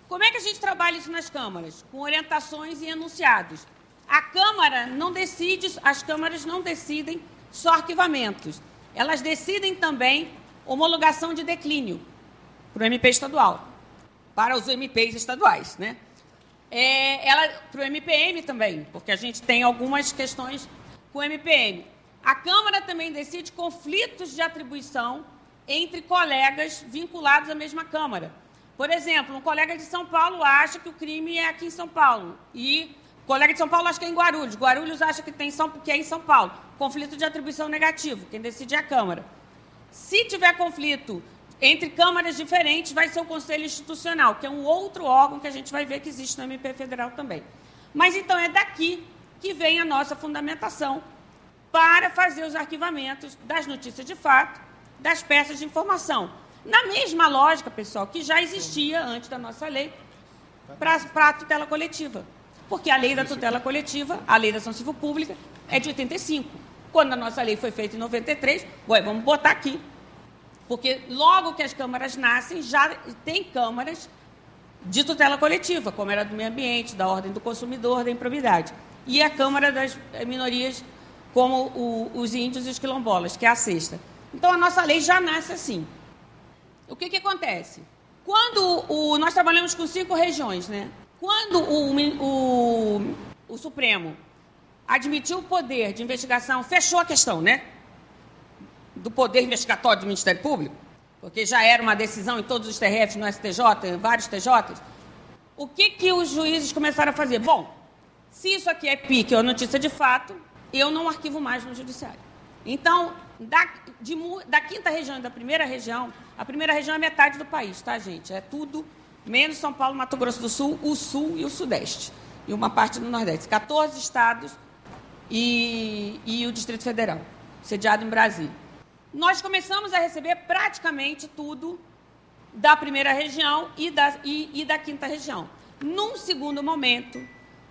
Como é que a gente trabalha isso nas câmaras? Com orientações e enunciados. A Câmara não decide, as câmaras não decidem só arquivamentos. Elas decidem também homologação de declínio para o MP estadual, para os MPs estaduais, né? É, ela para o MPM também, porque a gente tem algumas questões com o MPM. A Câmara também decide conflitos de atribuição entre colegas vinculados à mesma Câmara. Por exemplo, um colega de São Paulo acha que o crime é aqui em São Paulo e o colega de São Paulo acha que é em Guarulhos. Guarulhos acha que, tem São, que é em São Paulo. Conflito de atribuição negativo. Quem decide é a Câmara. Se tiver conflito entre câmaras diferentes, vai ser o Conselho Institucional, que é um outro órgão que a gente vai ver que existe no MP Federal também. Mas então é daqui que vem a nossa fundamentação para fazer os arquivamentos das notícias de fato, das peças de informação. Na mesma lógica, pessoal, que já existia antes da nossa lei para a tutela coletiva. Porque a lei da tutela coletiva, a lei da ação civil pública, é de 85. Quando a nossa lei foi feita em 93, ué, vamos botar aqui. Porque logo que as câmaras nascem, já tem câmaras de tutela coletiva, como era do meio ambiente, da ordem do consumidor, da improbidade. E a Câmara das Minorias, como o, os índios e os quilombolas, que é a sexta. Então, a nossa lei já nasce assim. O que, que acontece? Quando o, nós trabalhamos com cinco regiões, né? Quando o, o, o Supremo admitiu o poder de investigação, fechou a questão, né? Do poder investigatório do Ministério Público, porque já era uma decisão em todos os TRFs, no STJ, em vários TJs. O que, que os juízes começaram a fazer? Bom, se isso aqui é pique ou notícia de fato, eu não arquivo mais no judiciário. Então, da, de, da quinta região e da primeira região, a primeira região é metade do país, tá, gente? É tudo menos São Paulo, Mato Grosso do Sul, o Sul e o Sudeste. E uma parte do Nordeste. 14 estados e, e o Distrito Federal, sediado em Brasília. Nós começamos a receber praticamente tudo da primeira região e da, e, e da quinta região. Num segundo momento,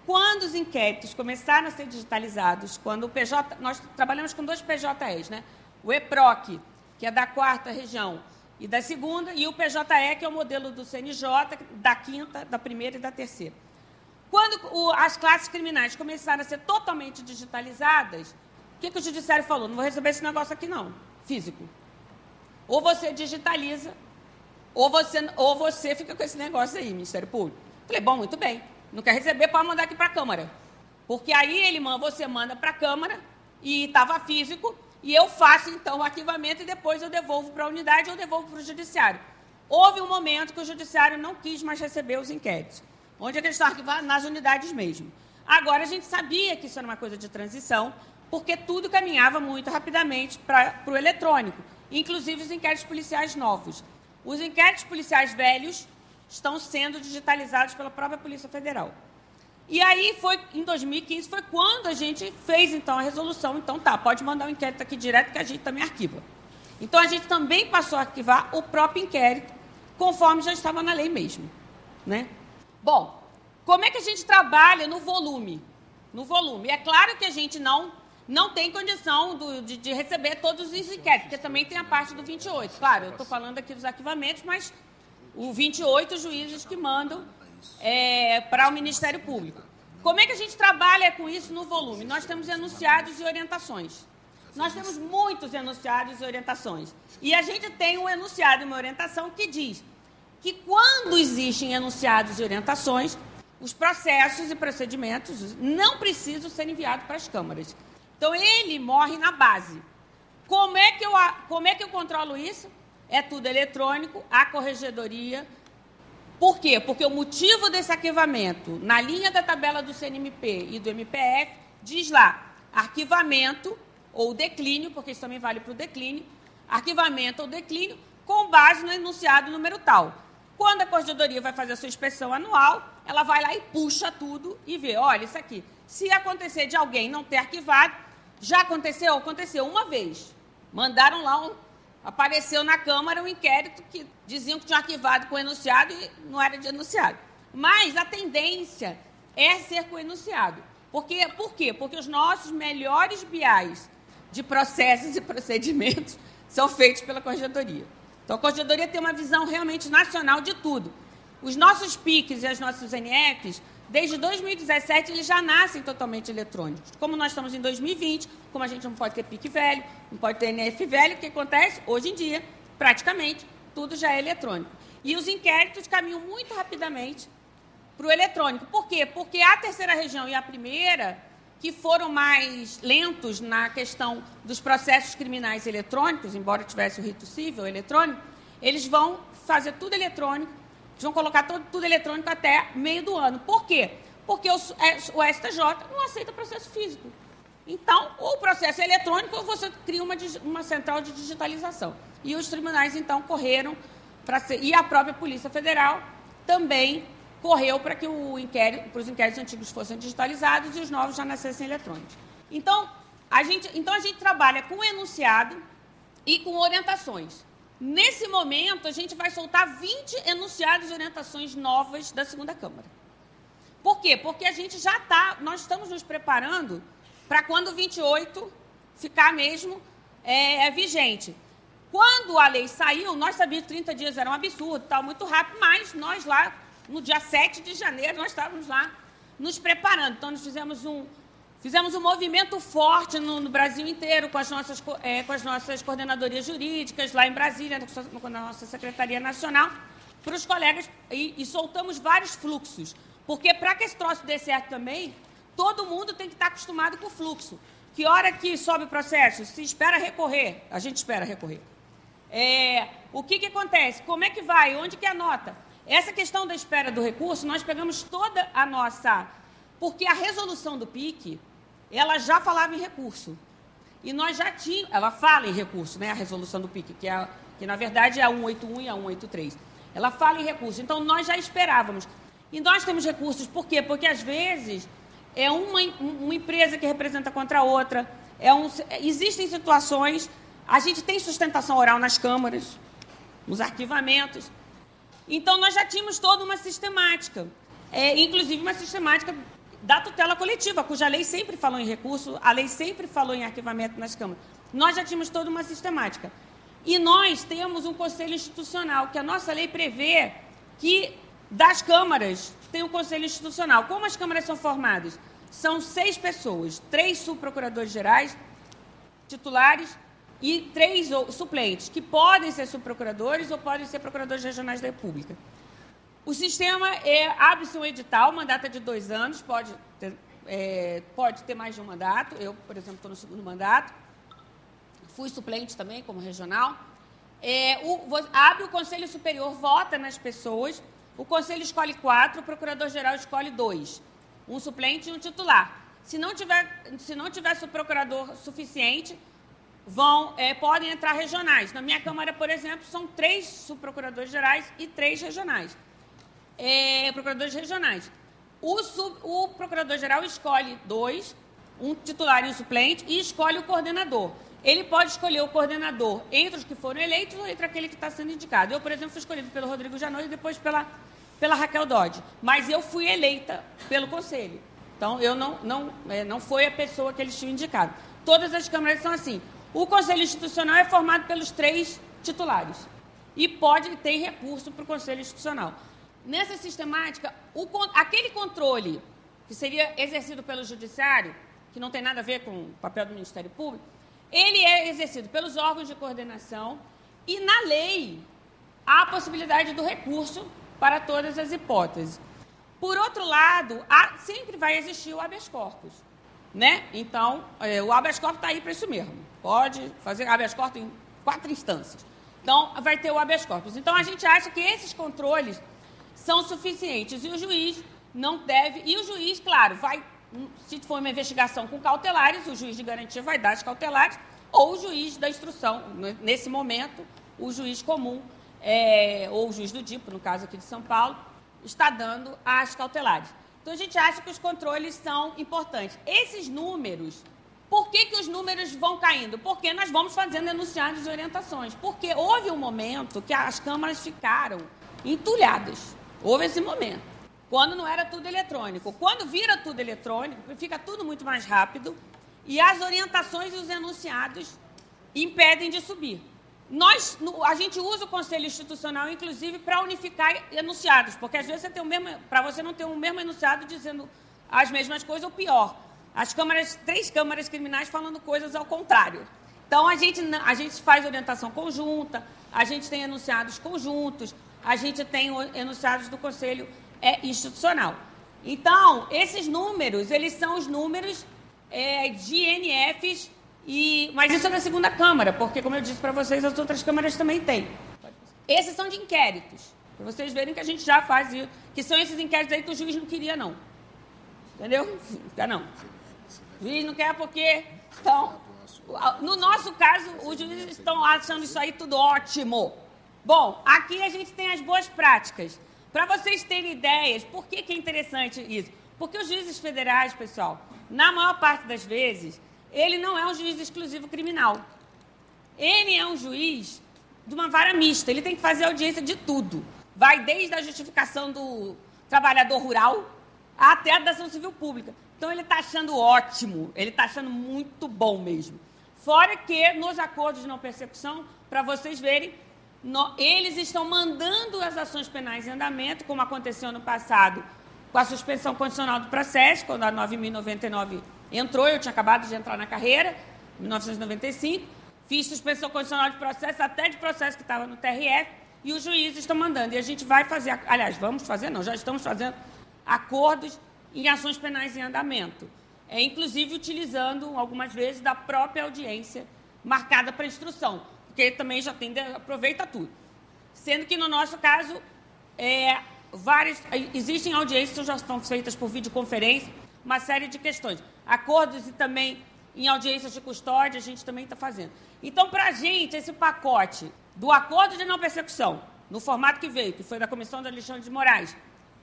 quando os inquéritos começaram a ser digitalizados, quando o PJ, nós trabalhamos com dois PJEs, né? O EPROC, que é da quarta região e da segunda, e o PJE, que é o modelo do CNJ, da quinta, da primeira e da terceira. Quando o, as classes criminais começaram a ser totalmente digitalizadas, o que, que o judiciário falou? Não vou receber esse negócio aqui, não, físico. Ou você digitaliza, ou você, ou você fica com esse negócio aí, Ministério Público. Falei, bom, muito bem. Não quer receber, pode mandar aqui para a Câmara. Porque aí ele você manda para a Câmara e estava físico, e eu faço então o arquivamento e depois eu devolvo para a unidade ou devolvo para o judiciário. Houve um momento que o judiciário não quis mais receber os inquéritos. Onde é que eles estão arquivados? Nas unidades mesmo. Agora, a gente sabia que isso era uma coisa de transição, porque tudo caminhava muito rapidamente para o eletrônico, inclusive os inquéritos policiais novos. Os inquéritos policiais velhos estão sendo digitalizados pela própria Polícia Federal. E aí foi em 2015 foi quando a gente fez então a resolução, então tá, pode mandar o um inquérito aqui direto que a gente também arquiva. Então a gente também passou a arquivar o próprio inquérito, conforme já estava na lei mesmo, né? Bom, como é que a gente trabalha no volume? No volume. É claro que a gente não não tem condição do, de, de, receber todos os inquéritos, porque também tem a parte do 28. Claro, eu estou falando aqui dos arquivamentos, mas o 28 juízes que mandam é, para o Ministério Público. Como é que a gente trabalha com isso no volume? Nós temos enunciados e orientações. Nós temos muitos enunciados e orientações. E a gente tem um enunciado e uma orientação que diz que quando existem enunciados e orientações, os processos e procedimentos não precisam ser enviados para as câmaras. Então, ele morre na base. Como é que eu, como é que eu controlo isso? é tudo eletrônico, a corregedoria. Por quê? Porque o motivo desse arquivamento, na linha da tabela do CNMP e do MPF, diz lá arquivamento ou declínio, porque isso também vale para o declínio, arquivamento ou declínio, com base no enunciado número tal. Quando a corregedoria vai fazer a sua inspeção anual, ela vai lá e puxa tudo e vê, olha, isso aqui. Se acontecer de alguém não ter arquivado, já aconteceu? Aconteceu uma vez. Mandaram lá um, apareceu na Câmara um inquérito que diziam que tinha arquivado com enunciado e não era de enunciado. Mas a tendência é ser com enunciado. Porque, por quê? Porque os nossos melhores BIAs de processos e procedimentos são feitos pela Corregedoria. Então, a Corregedoria tem uma visão realmente nacional de tudo. Os nossos PICs e as nossas NFs Desde 2017, eles já nascem totalmente eletrônicos. Como nós estamos em 2020, como a gente não pode ter PIC velho, não pode ter NF velho, o que acontece? Hoje em dia, praticamente, tudo já é eletrônico. E os inquéritos caminham muito rapidamente para o eletrônico. Por quê? Porque a terceira região e a primeira, que foram mais lentos na questão dos processos criminais eletrônicos, embora tivesse o rito civil eletrônico, eles vão fazer tudo eletrônico, eles vão colocar todo, tudo eletrônico até meio do ano. Por quê? Porque o, é, o STJ não aceita processo físico. Então, o processo é eletrônico, você cria uma, uma central de digitalização. E os tribunais, então, correram para. E a própria Polícia Federal também correu para que o inquérito, para os inquéritos antigos fossem digitalizados e os novos já nascessem eletrônicos. Então, a gente, então, a gente trabalha com enunciado e com orientações. Nesse momento, a gente vai soltar 20 enunciados e orientações novas da segunda Câmara. Por quê? Porque a gente já está, nós estamos nos preparando para quando o 28 ficar mesmo é, é, vigente. Quando a lei saiu, nós sabíamos que 30 dias era um absurdo, tal, muito rápido, mas nós lá, no dia 7 de janeiro, nós estávamos lá nos preparando. Então, nós fizemos um, Fizemos um movimento forte no, no Brasil inteiro com as, nossas, é, com as nossas coordenadorias jurídicas, lá em Brasília, com a nossa Secretaria Nacional, para os colegas, e, e, soltamos vários fluxos. Porque para que esse troço dê certo também, todo mundo tem que estar acostumado com o fluxo. Que hora que sobe o processo? Se espera recorrer, a gente espera recorrer. É, o que, que acontece? Como é que vai? Onde que anota? Essa questão da espera do recurso, nós pegamos toda a nossa... Porque a resolução do PIC, ela já falava em recurso. E nós já tínhamos, ela fala em recurso, né, a resolução do PIC, que, é, que na verdade é a 181 e a 183. Ela fala em recurso. Então nós já esperávamos. E nós temos recursos, por quê? Porque às vezes é uma, uma empresa que representa contra outra. É um, existem situações, a gente tem sustentação oral nas câmaras, nos arquivamentos. Então nós já tínhamos toda uma sistemática. É, inclusive uma sistemática da tutela coletiva, cuja lei sempre falou em recurso, a lei sempre falou em arquivamento nas câmaras. Nós já tínhamos toda uma sistemática. E nós temos um conselho institucional, que a nossa lei prevê que das câmaras tem um conselho institucional. Como as câmaras são formadas? São seis pessoas, três subprocuradores gerais, titulares e três suplentes, que podem ser subprocuradores ou podem ser procuradores regionais da República. O sistema é, abre-se um edital, mandato é de dois anos, pode ter, é, pode ter mais de um mandato. Eu, por exemplo, estou no segundo mandato. Fui suplente também, como regional. É, o, abre o Conselho Superior, vota nas pessoas. O Conselho escolhe quatro, o Procurador-Geral escolhe dois. Um suplente e um titular. Se não tiver, se não tiver procurador suficiente, vão, é, podem entrar regionais. Na minha Câmara, por exemplo, são três subprocuradores gerais e três regionais é, procuradores regionais. O, o procurador-geral escolhe dois, um titular e um suplente, e escolhe o coordenador. Ele pode escolher o coordenador entre os que foram eleitos ou entre aquele que está sendo indicado. Eu, por exemplo, fui escolhido pelo Rodrigo Janot e depois pela, pela Raquel Dodge. Mas eu fui eleita pelo Conselho. Então, eu não, não, é, não foi a pessoa que eles tinham indicado. Todas as câmaras são assim. O Conselho Institucional é formado pelos três titulares. E pode ter recurso para o Conselho Institucional nessa sistemática, o, aquele controle que seria exercido pelo judiciário, que não tem nada a ver com o papel do Ministério Público, ele é exercido pelos órgãos de coordenação e, na lei, há a possibilidade do recurso para todas as hipóteses. Por outro lado, há, sempre vai existir o habeas corpus. Né? Então, é, o habeas corpus está aí para isso mesmo. Pode fazer habeas corpus em quatro instâncias. Então, vai ter o habeas corpus. Então, a gente acha que esses controles são suficientes. E o juiz não deve. E o juiz, claro, vai. Se for uma investigação com cautelares, o juiz de garantia vai dar as cautelares, ou o juiz da instrução. Nesse momento, o juiz comum, é, ou o juiz do DIPO, no caso aqui de São Paulo, está dando as cautelares. Então, a gente acha que os controles são importantes. Esses números, por que, que os números vão caindo? Porque nós vamos fazendo enunciados de orientações. Porque houve um momento que as câmaras ficaram entulhadas. Houve esse momento. Quando não era tudo eletrônico. Quando vira tudo eletrônico, fica tudo muito mais rápido e as orientações e os enunciados impedem de subir. Nós, a gente usa o conselho institucional, inclusive, para unificar enunciados, porque às vezes você tem o mesmo, para você não ter o mesmo enunciado dizendo as mesmas coisas ou pior, as câmaras, três câmaras criminais falando coisas ao contrário. Então a gente, a gente faz orientação conjunta, a gente tem enunciados conjuntos, a gente tem enunciados do conselho é, institucional. Então esses números, eles são os números é, de NFs e, mas isso é da segunda Câmara, porque, como eu disse para vocês, as outras câmaras também têm. Esses são de inquéritos. Para vocês verem que a gente já faz isso. Que são esses inquéritos aí que o juiz não queria, não. Entendeu? Quer não. O juiz não quer porque. Então, no nosso caso, os juízes estão achando isso aí tudo ótimo. Bom, aqui a gente tem as boas práticas. Para vocês terem ideias, por que, que é interessante isso? Porque os juízes federais, pessoal, na maior parte das vezes, ele não é um juiz exclusivo criminal. Ele é um juiz de uma vara mista. Ele tem que fazer audiência de tudo. Vai desde a justificação do trabalhador rural até a ação civil pública. Então ele está achando ótimo, ele está achando muito bom mesmo. Fora que nos acordos de não persecução, para vocês verem, eles estão mandando as ações penais em andamento, como aconteceu no passado com a suspensão condicional do processo, quando a 9.099 entrou, eu tinha acabado de entrar na carreira, em 1995, fiz suspensão condicional de processo, até de processo que estava no TRF, e os juízes estão mandando. E a gente vai fazer, aliás, vamos fazer, não, já estamos fazendo acordos em ações penais em andamento. É, inclusive utilizando, algumas vezes, da própria audiência marcada para instrução, porque também já tem, aproveita tudo. Sendo que, no nosso caso, é, várias, existem audiências que já estão feitas por videoconferência, uma série de questões. Acordos e também em audiências de custódia, a gente também está fazendo. Então, para a gente, esse pacote do acordo de não persecução, no formato que veio, que foi da Comissão de Alexandre de Moraes,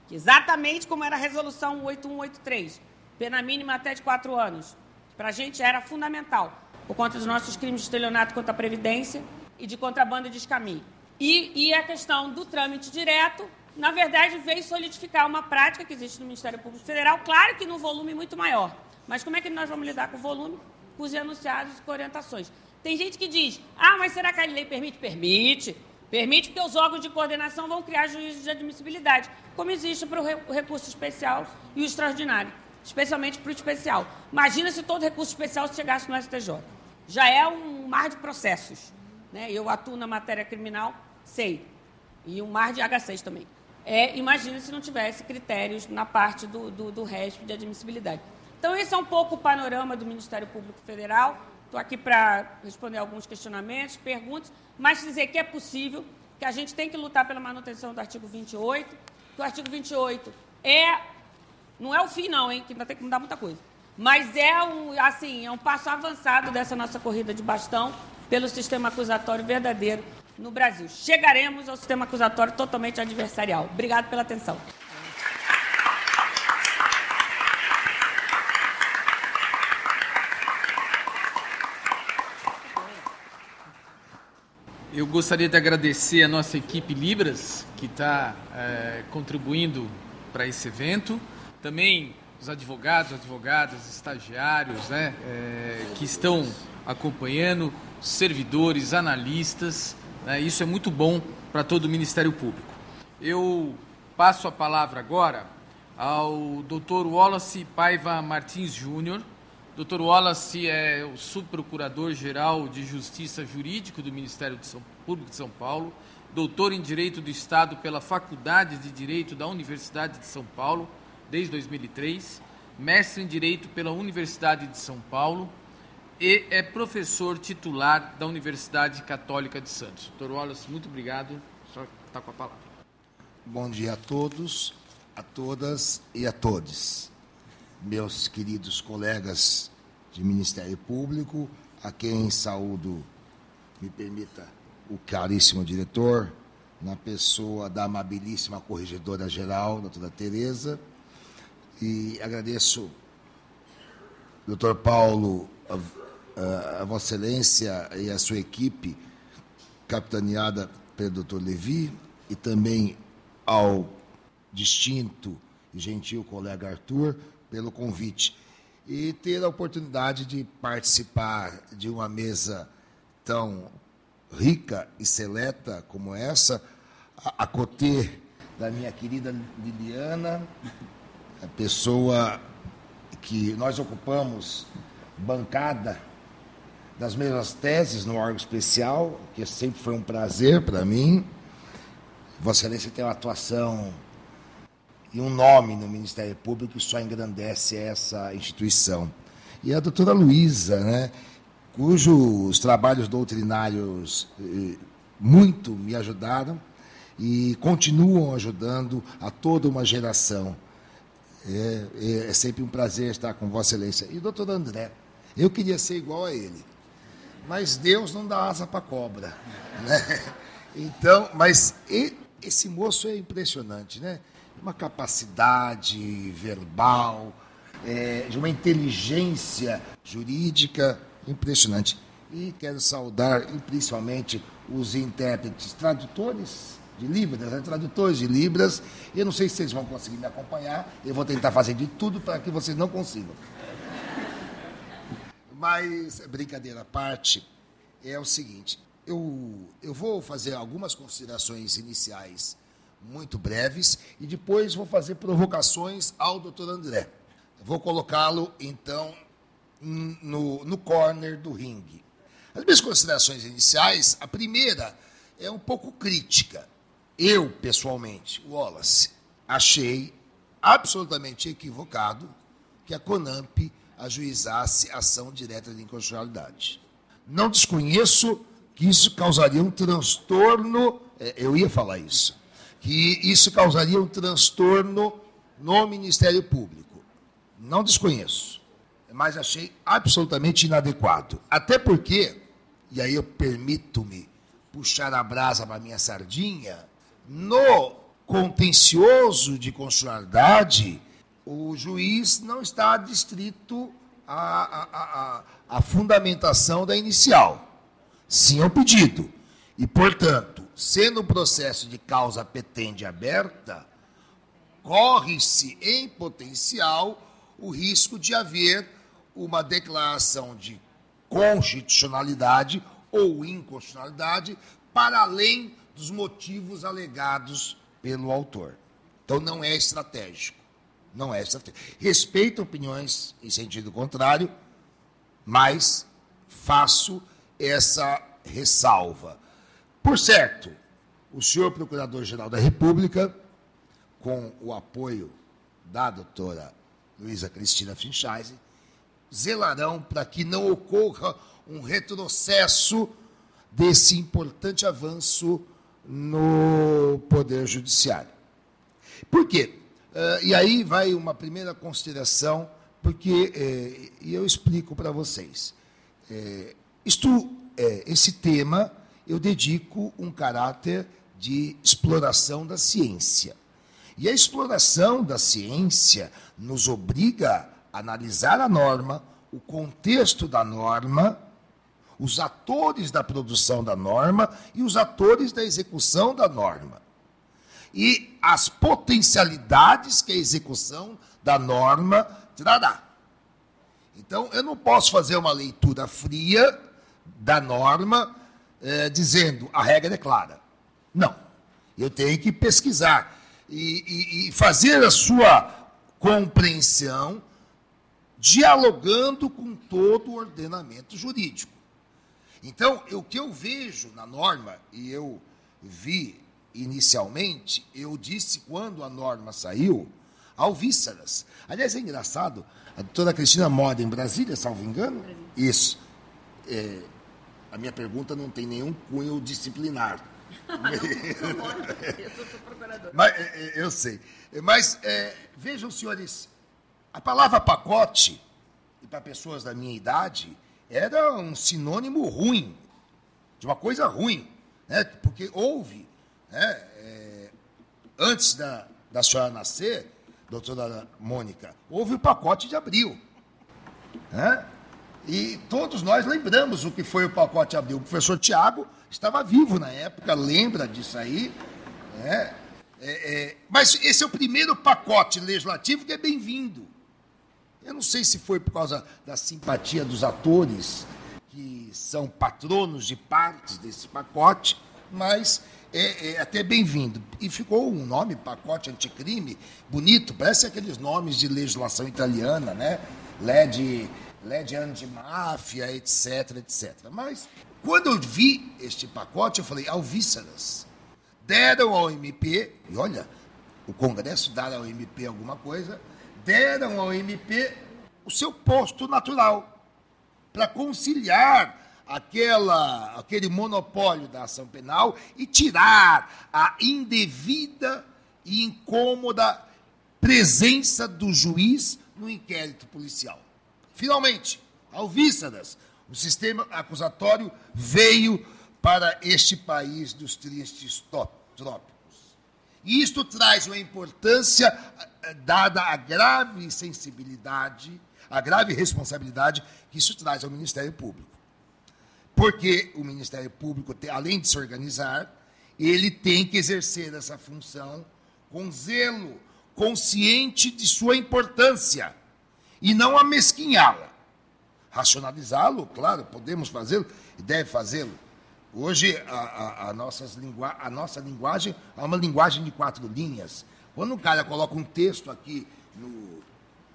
que exatamente como era a resolução 8183, pena mínima até de quatro anos, para a gente era fundamental, por conta dos nossos crimes de estelionato contra a Previdência e de contrabando de escaminho. E, e a questão do trâmite direto, na verdade, veio solidificar uma prática que existe no Ministério Público Federal, claro que num volume muito maior. Mas como é que nós vamos lidar com o volume, com os enunciados e com orientações? Tem gente que diz, ah, mas será que a lei permite? Permite. Permite porque os órgãos de coordenação vão criar juízos de admissibilidade, como existe para o recurso especial e o extraordinário, especialmente para o especial. Imagina se todo recurso especial chegasse no STJ. Já é um mar de processos. Né? Eu atuo na matéria criminal, sei. E um mar de H6 também. É, imagina se não tivesse critérios na parte do, do, do resto de admissibilidade. Então, esse é um pouco o panorama do Ministério Público Federal. Estou aqui para responder alguns questionamentos, perguntas, mas dizer que é possível, que a gente tem que lutar pela manutenção do artigo 28, que o artigo 28 é, não é o fim não, hein, que ainda tem que mudar muita coisa, mas é um, assim, é um passo avançado dessa nossa corrida de bastão pelo sistema acusatório verdadeiro no Brasil. Chegaremos ao sistema acusatório totalmente adversarial. Obrigado pela atenção. Eu gostaria de agradecer a nossa equipe Libras, que está é, contribuindo para esse evento. Também os advogados, advogadas, estagiários né, é, que estão acompanhando, servidores, analistas, né? Isso é muito bom para todo o Ministério Público. Eu passo a palavra agora ao Dr. Wallace Paiva Martins Júnior. Dr. Wallace é o subprocurador-geral de Justiça Jurídico do Ministério de São, Público de São Paulo, doutor em Direito do Estado pela Faculdade de Direito da Universidade de São Paulo, desde 2003, mestre em Direito pela Universidade de São Paulo, e é professor titular da Universidade Católica de Santos. Doutor Wallace, muito obrigado. Só está com a palavra. Bom dia a todos, a todas e a todos. Meus queridos colegas de Ministério Público, a quem saúdo, me permita, o caríssimo diretor, na pessoa da amabilíssima corregedora geral, doutora Tereza, e agradeço, doutor Paulo, a Vossa Excelência e a sua equipe, capitaneada pelo doutor Levi, e também ao distinto e gentil colega Arthur, pelo convite. E ter a oportunidade de participar de uma mesa tão rica e seleta como essa, a, a Cotê da minha querida Liliana, a pessoa que nós ocupamos bancada das mesmas teses no órgão especial, que sempre foi um prazer para mim. Vossa Excelência tem uma atuação e um nome no Ministério Público que só engrandece essa instituição. E a doutora Luísa, né, cujos trabalhos doutrinários eh, muito me ajudaram e continuam ajudando a toda uma geração. É, é, é, sempre um prazer estar com Vossa Excelência. E o doutor André, eu queria ser igual a ele, mas Deus não dá asa para cobra. Né? Então, mas esse moço é impressionante, né? Uma capacidade verbal, é, de uma inteligência jurídica impressionante. E quero saudar principalmente os intérpretes, tradutores de Libras, né? tradutores de Libras. Eu não sei se vocês vão conseguir me acompanhar, eu vou tentar fazer de tudo para que vocês não consigam. Mas, brincadeira à parte, é o seguinte: eu, eu vou fazer algumas considerações iniciais muito breves e depois vou fazer provocações ao doutor André. Vou colocá-lo, então, no, no corner do ringue. As minhas considerações iniciais, a primeira é um pouco crítica. Eu, pessoalmente, Wallace, achei absolutamente equivocado que a CONAMP ajuizasse ação direta de inconstitucionalidade. Não desconheço que isso causaria um transtorno, é, eu ia falar isso, que isso causaria um transtorno no Ministério Público. Não desconheço, mas achei absolutamente inadequado. Até porque, e aí eu permito-me puxar a brasa para minha sardinha, no contencioso de constitucionalidade, o juiz não está distrito à, à, à, à fundamentação da inicial, sim ao pedido. E, portanto, sendo o processo de causa petente aberta, corre-se em potencial o risco de haver uma declaração de constitucionalidade ou inconstitucionalidade para além dos motivos alegados pelo autor. Então não é estratégico. Não é estratégico. Respeito opiniões em sentido contrário, mas faço essa ressalva. Por certo, o senhor Procurador-Geral da República, com o apoio da doutora Luísa Cristina Finchaise, zelarão para que não ocorra um retrocesso desse importante avanço no Poder Judiciário. Por quê? Uh, e aí vai uma primeira consideração, porque eh, e eu explico para vocês. Eh, isto, eh, esse tema eu dedico um caráter de exploração da ciência. E a exploração da ciência nos obriga a analisar a norma, o contexto da norma, os atores da produção da norma e os atores da execução da norma. E as potencialidades que a execução da norma trará. Então, eu não posso fazer uma leitura fria da norma eh, dizendo a regra é clara. Não. Eu tenho que pesquisar e, e, e fazer a sua compreensão dialogando com todo o ordenamento jurídico. Então, o que eu vejo na norma, e eu vi inicialmente, eu disse quando a norma saiu, alvíceras. Aliás, é engraçado, a doutora Cristina mora em Brasília, salvo engano? Isso. É, a minha pergunta não tem nenhum cunho disciplinar. Mas, é, é, eu sei. Mas é, vejam, senhores, a palavra pacote, e para pessoas da minha idade, era um sinônimo ruim, de uma coisa ruim, né? porque houve, né? É, antes da, da senhora nascer, doutora Mônica, houve o pacote de abril. Né? E todos nós lembramos o que foi o pacote de abril. O professor Tiago estava vivo na época, lembra disso aí. Né? É, é, mas esse é o primeiro pacote legislativo que é bem-vindo. Eu não sei se foi por causa da simpatia dos atores que são patronos de partes desse pacote, mas é, é até bem-vindo. E ficou um nome, pacote anticrime, bonito, parece aqueles nomes de legislação italiana, né? LED, LED anti-máfia, etc, etc. Mas, quando eu vi este pacote, eu falei, alvíceras. Deram ao MP, e olha, o Congresso dar ao MP alguma coisa, deram ao MP o seu posto natural para conciliar aquela, aquele monopólio da ação penal e tirar a indevida e incômoda presença do juiz no inquérito policial. Finalmente, alvíceras, o sistema acusatório veio para este país dos tristes trópicos. E isto traz uma importância, eh, dada a grave sensibilidade, a grave responsabilidade que isso traz ao Ministério Público. Porque o Ministério Público, além de se organizar, ele tem que exercer essa função com zelo, consciente de sua importância, e não amesquinhá-la. Racionalizá-lo, claro, podemos fazê-lo e deve fazê-lo, Hoje, a, a, a, nossas lingua, a nossa linguagem é uma linguagem de quatro linhas. Quando um cara coloca um texto aqui no,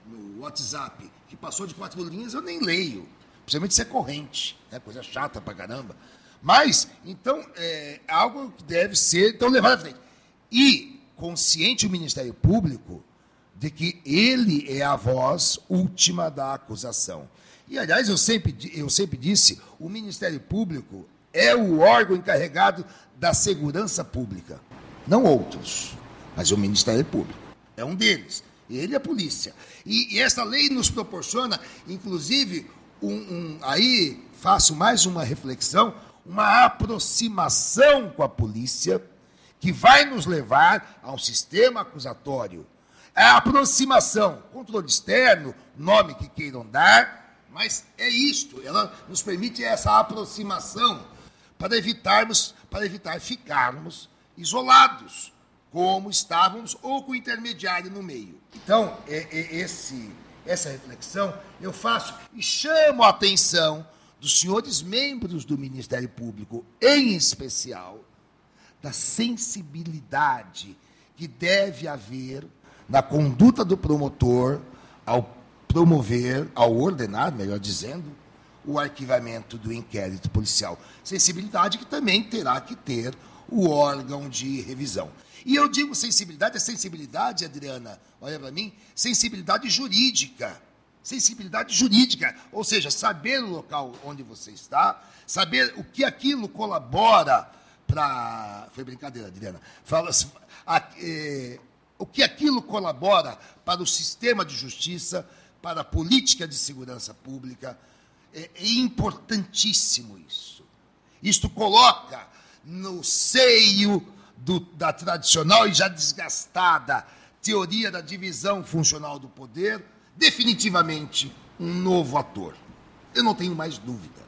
no WhatsApp que passou de quatro linhas, eu nem leio. Principalmente se é corrente, né? coisa chata pra caramba. Mas, então, é algo que deve ser então, levado à frente. E consciente o Ministério Público de que ele é a voz última da acusação. E, aliás, eu sempre, eu sempre disse, o Ministério Público é o órgão encarregado da segurança pública. Não outros, mas o Ministério Público. É um deles. Ele é a polícia. E, e essa lei nos proporciona, inclusive, um, um, aí faço mais uma reflexão, uma aproximação com a polícia que vai nos levar a um sistema acusatório. É a aproximação, controle externo, nome que queiram dar, mas é isto, ela nos permite essa aproximação para evitarmos, para evitar ficarmos isolados, como estávamos, ou com o intermediário no meio. Então, é, é esse, essa reflexão eu faço e chamo a atenção dos senhores membros do Ministério Público, em especial, da sensibilidade que deve haver na conduta do promotor ao promover, ao ordenar, melhor dizendo, o arquivamento do inquérito policial. Sensibilidade que também terá que ter o órgão de revisão. E eu digo sensibilidade, é sensibilidade, Adriana, olha para mim, sensibilidade jurídica. Sensibilidade jurídica, ou seja, saber o local onde você está, saber o que aquilo colabora para. Foi brincadeira, Adriana. Fala, a, é, o que aquilo colabora para o sistema de justiça, para a política de segurança pública, é, é importantíssimo isso. Isto coloca no seio do, da tradicional e já desgastada teoria da divisão funcional do poder, definitivamente um novo ator. Eu não tenho mais dúvida.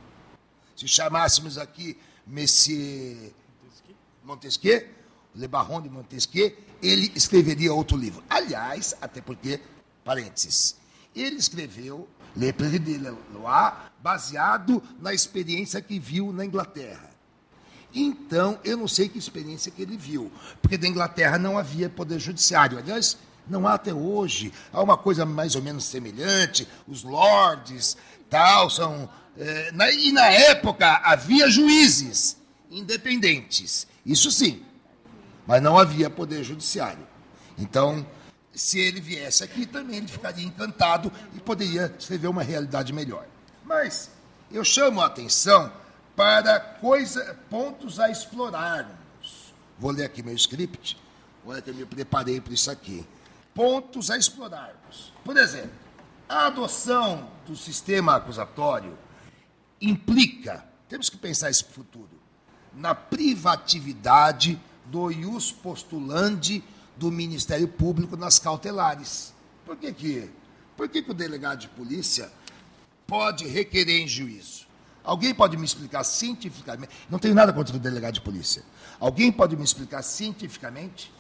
Se chamássemos aqui Messier Montesquieu, Le Baron de Montesquieu, ele escreveria outro livro. Aliás, até porque, parênteses, ele escreveu Le Président de Loi, baseado na experiência que viu na Inglaterra. Então, eu não sei que experiência que ele viu, porque na Inglaterra não havia poder judiciário. Aliás, não há até hoje. Há uma coisa mais ou menos semelhante, os lords, tal, são. É, na, e na época havia juízes independentes, isso sim, mas não havia poder judiciário. Então, se ele viesse aqui também, ele ficaria encantado e poderia escrever uma realidade melhor. Mas eu chamo a atenção para coisa, pontos a explorarmos. Vou ler aqui meu script. Olha que eu me preparei para isso aqui. Pontos a explorarmos. Por exemplo, a adoção do sistema acusatório implica, temos que pensar esse futuro, na privatividade do ius postulandi do Ministério Público nas cautelares. Por que que, por que, que o delegado de polícia pode requerer em juízo? Alguém pode me explicar cientificamente? Não tenho nada contra o delegado de polícia. Alguém pode me explicar cientificamente?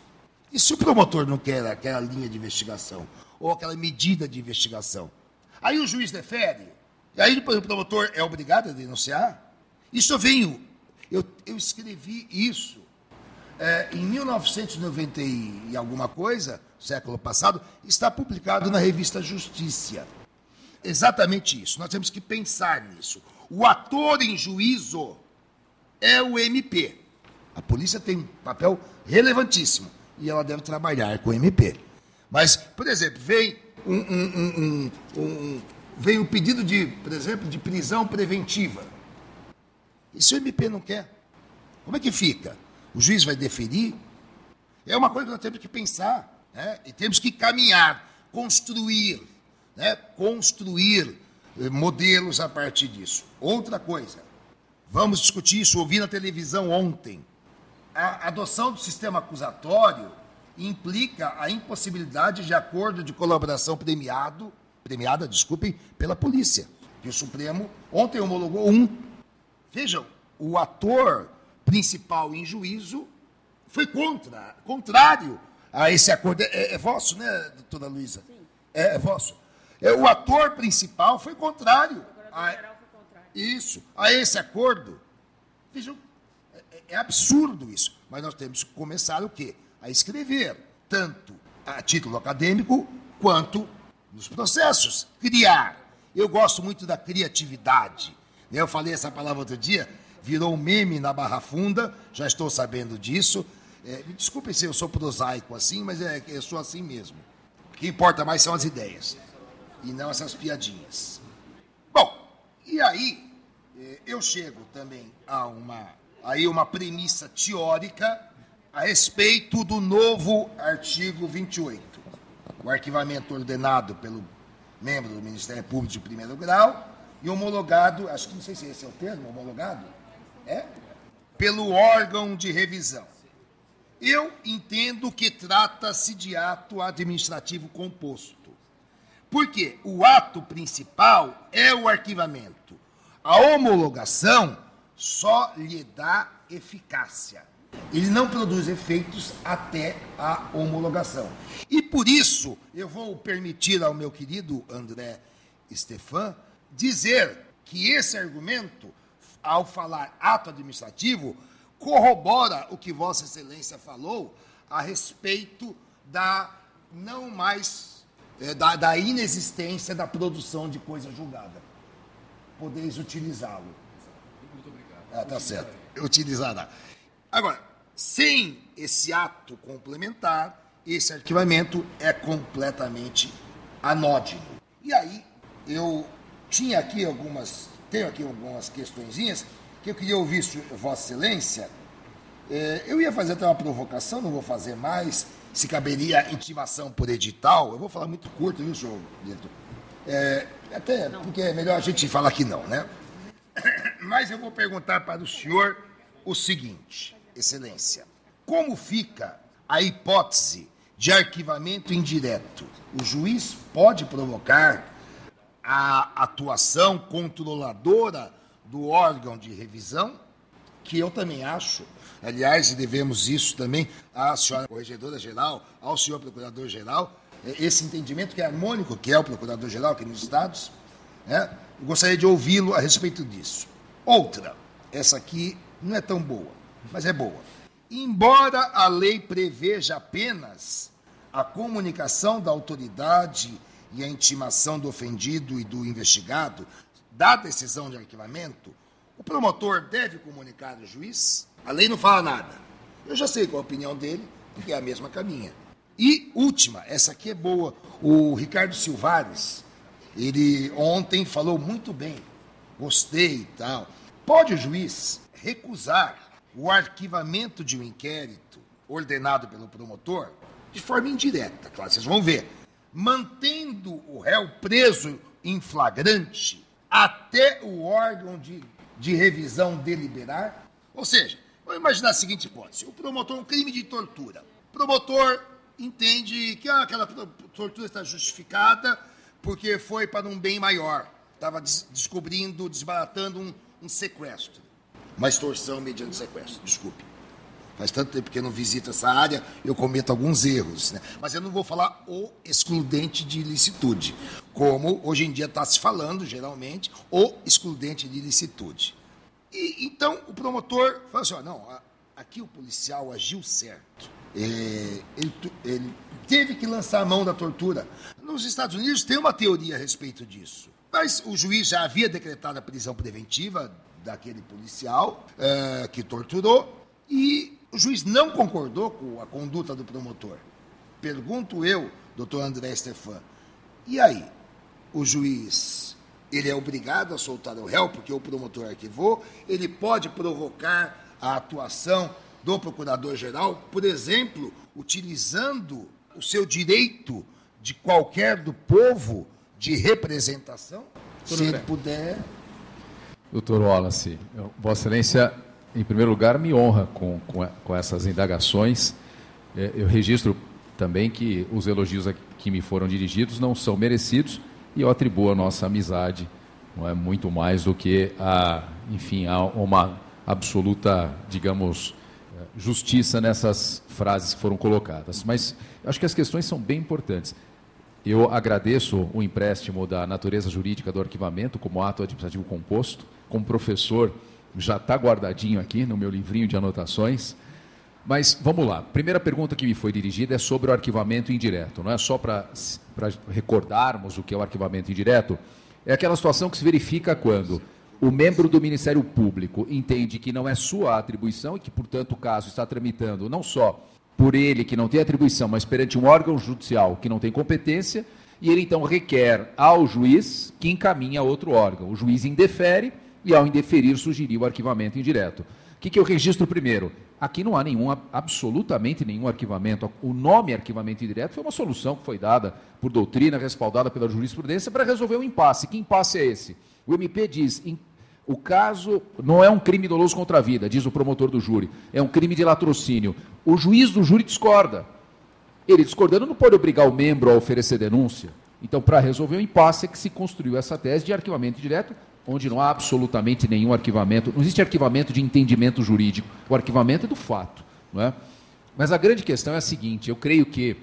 E se o promotor não quer aquela linha de investigação ou aquela medida de investigação? Aí o juiz defere. E aí o promotor é obrigado a denunciar. Isso eu venho, eu, eu escrevi isso é, em 1990 e alguma coisa, século passado, está publicado na revista Justiça. Exatamente isso. Nós temos que pensar nisso. O ator em juízo é o MP. A polícia tem um papel relevantíssimo e ela deve trabalhar com o MP. Mas, por exemplo, vem um, um, um, um vem pedido de, por exemplo, de prisão preventiva. E se o MP não quer? Como é que fica? O juiz vai deferir? É uma coisa que nós temos que pensar. Né? E temos que caminhar, construir, né? construir eh, modelos a partir disso. Outra coisa, vamos discutir isso, ouvi na televisão ontem. A adoção do sistema acusatório implica a impossibilidade de acordo de colaboração premiado, premiada, desculpem, pela polícia. E o Supremo ontem homologou um. Vejam, o ator principal em juízo foi contra, contrário a esse acordo. É, é vosso, né, doutora Luísa? É, é, vosso. É, o ator principal foi contrário. A, isso, a esse acordo. Vejam, é, é, é absurdo isso. Mas nós temos que começar o quê? A escrever, tanto a título acadêmico quanto nos processos. Criar. Eu gosto muito da criatividade. Eu falei essa palavra outro dia, virou um meme na Barra Funda, já estou sabendo disso. É, me desculpem se eu sou prosaico assim, mas é, eu sou assim mesmo. O que importa mais são as ideias, e não essas piadinhas. Bom, e aí é, eu chego também a uma, aí uma premissa teórica a respeito do novo artigo 28. O arquivamento ordenado pelo membro do Ministério Público de primeiro grau e homologado, acho que não sei se esse é o termo, homologado, é? Pelo órgão de revisão. Eu entendo que trata-se de ato administrativo composto. Porque o ato principal é o arquivamento. A homologação só lhe dá eficácia. Ele não produz efeitos até a homologação. E por isso, eu vou permitir ao meu querido André Stefan dizer que esse argumento ao falar ato administrativo, corrobora o que Vossa Excelência falou a respeito da não mais é, da, da, inexistência da produção de coisa julgada. Podeis utilizá-lo. Muito obrigado. Ah, tá certo. Utilizará. Agora, sem esse ato complementar, esse arquivamento é completamente anódino. E aí, eu tinha aqui algumas tenho aqui algumas questõezinhas que eu queria ouvir Vossa Excelência. É, eu ia fazer até uma provocação, não vou fazer mais, se caberia intimação por edital. Eu vou falar muito curto, viu, senhor diretor? É, até porque é melhor a gente falar que não, né? Mas eu vou perguntar para o senhor o seguinte, Excelência: como fica a hipótese de arquivamento indireto? O juiz pode provocar a atuação controladora do órgão de revisão, que eu também acho, aliás, devemos isso também à senhora corregedora-geral, ao senhor procurador-geral, é, esse entendimento que é harmônico, que é o procurador-geral aqui nos Estados, né? gostaria de ouvi-lo a respeito disso. Outra, essa aqui não é tão boa, mas é boa. Embora a lei preveja apenas a comunicação da autoridade e a intimação do ofendido e do investigado da decisão de arquivamento, o promotor deve comunicar ao juiz? A lei não fala nada. Eu já sei qual a opinião dele, porque é a mesma caminha. E última, essa aqui é boa. O Ricardo Silvares, ele ontem falou muito bem. Gostei e tal. Pode o juiz recusar o arquivamento de um inquérito ordenado pelo promotor de forma indireta, claro, vocês vão ver mantendo o réu preso em flagrante até o órgão de, de revisão deliberar? Ou seja, vamos imaginar a seguinte hipótese: o promotor, um crime de tortura. O promotor entende que ah, aquela tortura está justificada porque foi para um bem maior. Estava des descobrindo, desbaratando um, um sequestro. Uma extorsão mediante sequestro, desculpe. Faz tanto tempo que eu não visito essa área, eu cometo alguns erros. Né? Mas eu não vou falar o excludente de ilicitude, como hoje em dia está se falando, geralmente, o excludente de ilicitude. E, então, o promotor falou assim: ó, não, aqui o policial agiu certo. É, ele, ele teve que lançar a mão da tortura. Nos Estados Unidos tem uma teoria a respeito disso. Mas o juiz já havia decretado a prisão preventiva daquele policial é, que torturou e o juiz não concordou com a conduta do promotor. Pergunto eu, doutor André Stefan, e aí? O juiz, ele é obrigado a soltar o réu porque o promotor arquivou? Ele pode provocar a atuação do procurador-geral, por exemplo, utilizando o seu direito de qualquer do povo de representação? Se ele puder. Doutor Wallace, Vossa Excelência, em primeiro lugar, me honra com, com, com essas indagações. É, eu registro também que os elogios que me foram dirigidos não são merecidos e eu atribuo a nossa amizade não é muito mais do que a, enfim, a uma absoluta, digamos, justiça nessas frases que foram colocadas. Mas acho que as questões são bem importantes. Eu agradeço o empréstimo da natureza jurídica do arquivamento como ato administrativo composto. Como professor, já está guardadinho aqui no meu livrinho de anotações. Mas vamos lá. Primeira pergunta que me foi dirigida é sobre o arquivamento indireto. Não é só para recordarmos o que é o arquivamento indireto. É aquela situação que se verifica quando o membro do Ministério Público entende que não é sua atribuição e que, portanto, o caso está tramitando não só por ele, que não tem atribuição, mas perante um órgão judicial que não tem competência, e ele então requer ao juiz que encaminhe a outro órgão. O juiz indefere e, ao indeferir, sugeriu o arquivamento indireto. O que, que eu registro primeiro? Aqui não há nenhum, absolutamente nenhum arquivamento. O nome arquivamento indireto foi uma solução que foi dada por doutrina, respaldada pela jurisprudência, para resolver um impasse. Que impasse é esse? O MP diz: o caso não é um crime doloso contra a vida, diz o promotor do júri, é um crime de latrocínio. O juiz do júri discorda. Ele discordando não pode obrigar o membro a oferecer denúncia. Então, para resolver o impasse, é que se construiu essa tese de arquivamento direto, onde não há absolutamente nenhum arquivamento, não existe arquivamento de entendimento jurídico, o arquivamento é do fato. Não é? Mas a grande questão é a seguinte: eu creio que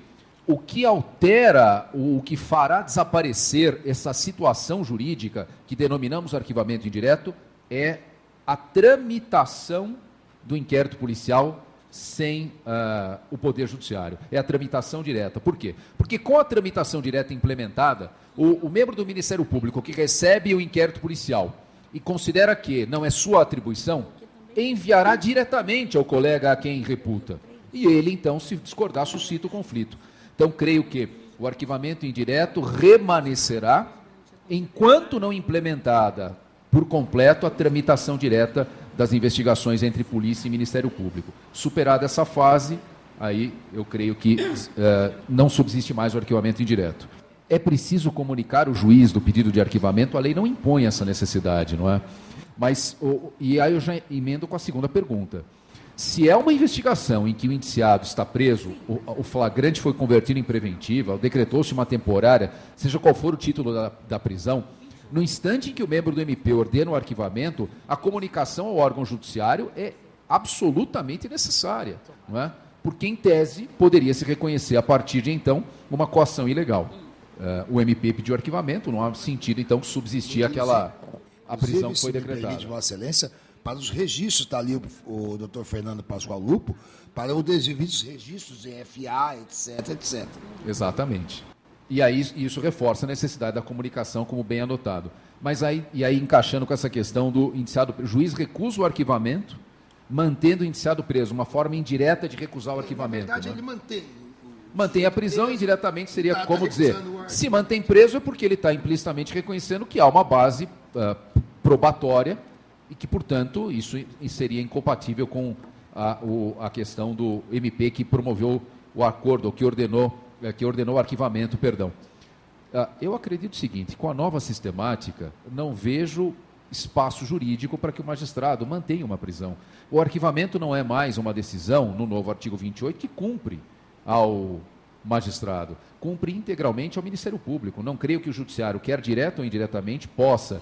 o que altera, o que fará desaparecer essa situação jurídica que denominamos arquivamento indireto é a tramitação do inquérito policial sem uh, o Poder Judiciário. É a tramitação direta. Por quê? Porque com a tramitação direta implementada, o, o membro do Ministério Público que recebe o inquérito policial e considera que não é sua atribuição, enviará diretamente ao colega a quem reputa. E ele, então, se discordar, suscita o conflito. Então, creio que o arquivamento indireto remanescerá enquanto não implementada por completo a tramitação direta das investigações entre polícia e Ministério Público. Superada essa fase, aí eu creio que uh, não subsiste mais o arquivamento indireto. É preciso comunicar o juiz do pedido de arquivamento, a lei não impõe essa necessidade, não é? Mas, e aí eu já emendo com a segunda pergunta. Se é uma investigação em que o indiciado está preso, o, o flagrante foi convertido em preventiva, decretou-se uma temporária, seja qual for o título da, da prisão, no instante em que o membro do MP ordena o arquivamento, a comunicação ao órgão judiciário é absolutamente necessária, não é? porque, em tese, poderia se reconhecer a partir de então uma coação ilegal. Uh, o MP pediu arquivamento, não há sentido, então, que subsistir aquela a prisão que foi decretada. Vossa Excelência, para os registros, está ali o, o doutor Fernando Pascoal Lupo, para os devidos registros em FA, etc, etc. Exatamente. E aí isso reforça a necessidade da comunicação, como bem anotado. Mas aí, e aí encaixando com essa questão do indiciado, o juiz recusa o arquivamento, mantendo o indiciado preso, uma forma indireta de recusar o arquivamento. Na verdade, né? ele mantém. Mantém a prisão, indiretamente seria tá, como dizer, se mantém preso é porque ele está implicitamente reconhecendo que há uma base uh, probatória e que, portanto, isso seria incompatível com a, o, a questão do MP que promoveu o acordo, ou que ordenou, que ordenou o arquivamento, perdão. Ah, eu acredito o seguinte, com a nova sistemática, não vejo espaço jurídico para que o magistrado mantenha uma prisão. O arquivamento não é mais uma decisão, no novo artigo 28, que cumpre ao magistrado, cumpre integralmente ao Ministério Público. Não creio que o judiciário, quer direto ou indiretamente, possa,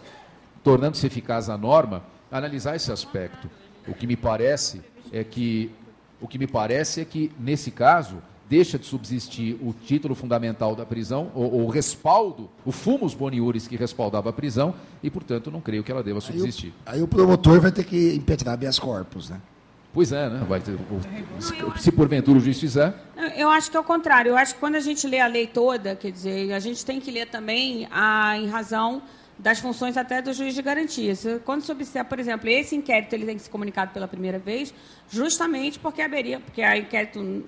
tornando-se eficaz a norma, analisar esse aspecto. O que me parece é que O que me parece é que, nesse caso, deixa de subsistir o título fundamental da prisão, o, o respaldo, o fumus boniuris que respaldava a prisão, e, portanto, não creio que ela deva subsistir. Aí o, aí o promotor vai ter que impetrar habeas corpus, né? Pois é, né? Vai ter, se, se porventura o juiz fizer. Eu acho que é o contrário. Eu acho que quando a gente lê a lei toda, quer dizer, a gente tem que ler também a, em razão das funções até do juiz de garantia. Quando se observa, por exemplo, esse inquérito ele tem que ser comunicado pela primeira vez, justamente porque haveria, porque a inquérito,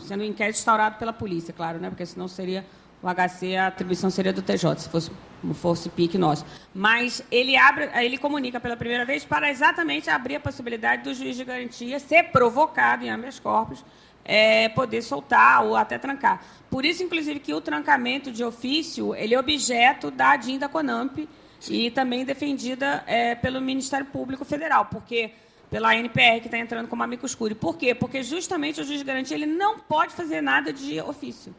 sendo um inquérito instaurado pela polícia, claro, né? Porque senão seria o HC, a atribuição seria do TJ, se fosse, fosse pique nosso. Mas ele abre, ele comunica pela primeira vez para exatamente abrir a possibilidade do juiz de garantia ser provocado em habeas corpus, é, poder soltar ou até trancar. Por isso, inclusive, que o trancamento de ofício ele é objeto da ADIM da CONAMP e também defendida é, pelo Ministério Público Federal, porque pela NPR que está entrando como amigo escuro. Por quê? Porque justamente o juiz de garantia ele não pode fazer nada de ofício.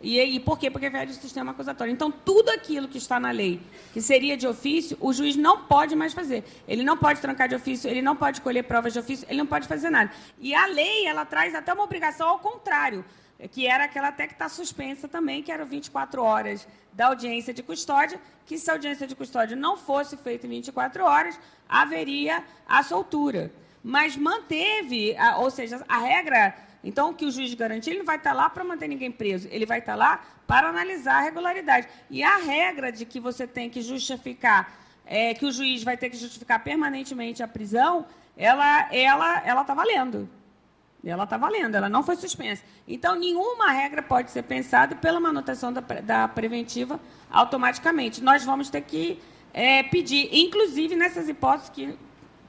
E, e por quê? Porque fere o sistema acusatório. Então, tudo aquilo que está na lei, que seria de ofício, o juiz não pode mais fazer. Ele não pode trancar de ofício, ele não pode colher provas de ofício, ele não pode fazer nada. E a lei, ela traz até uma obrigação ao contrário, que era aquela até que está suspensa também, que eram 24 horas da audiência de custódia, que se a audiência de custódia não fosse feita em 24 horas, haveria a soltura. Mas manteve, ou seja, a regra então, que o juiz de garantia ele não vai estar lá para manter ninguém preso, ele vai estar lá para analisar a regularidade. E a regra de que você tem que justificar, é, que o juiz vai ter que justificar permanentemente a prisão, ela ela ela está valendo. Ela está valendo, ela não foi suspensa. Então, nenhuma regra pode ser pensada pela manutenção da, da preventiva automaticamente. Nós vamos ter que é, pedir, inclusive nessas hipóteses que,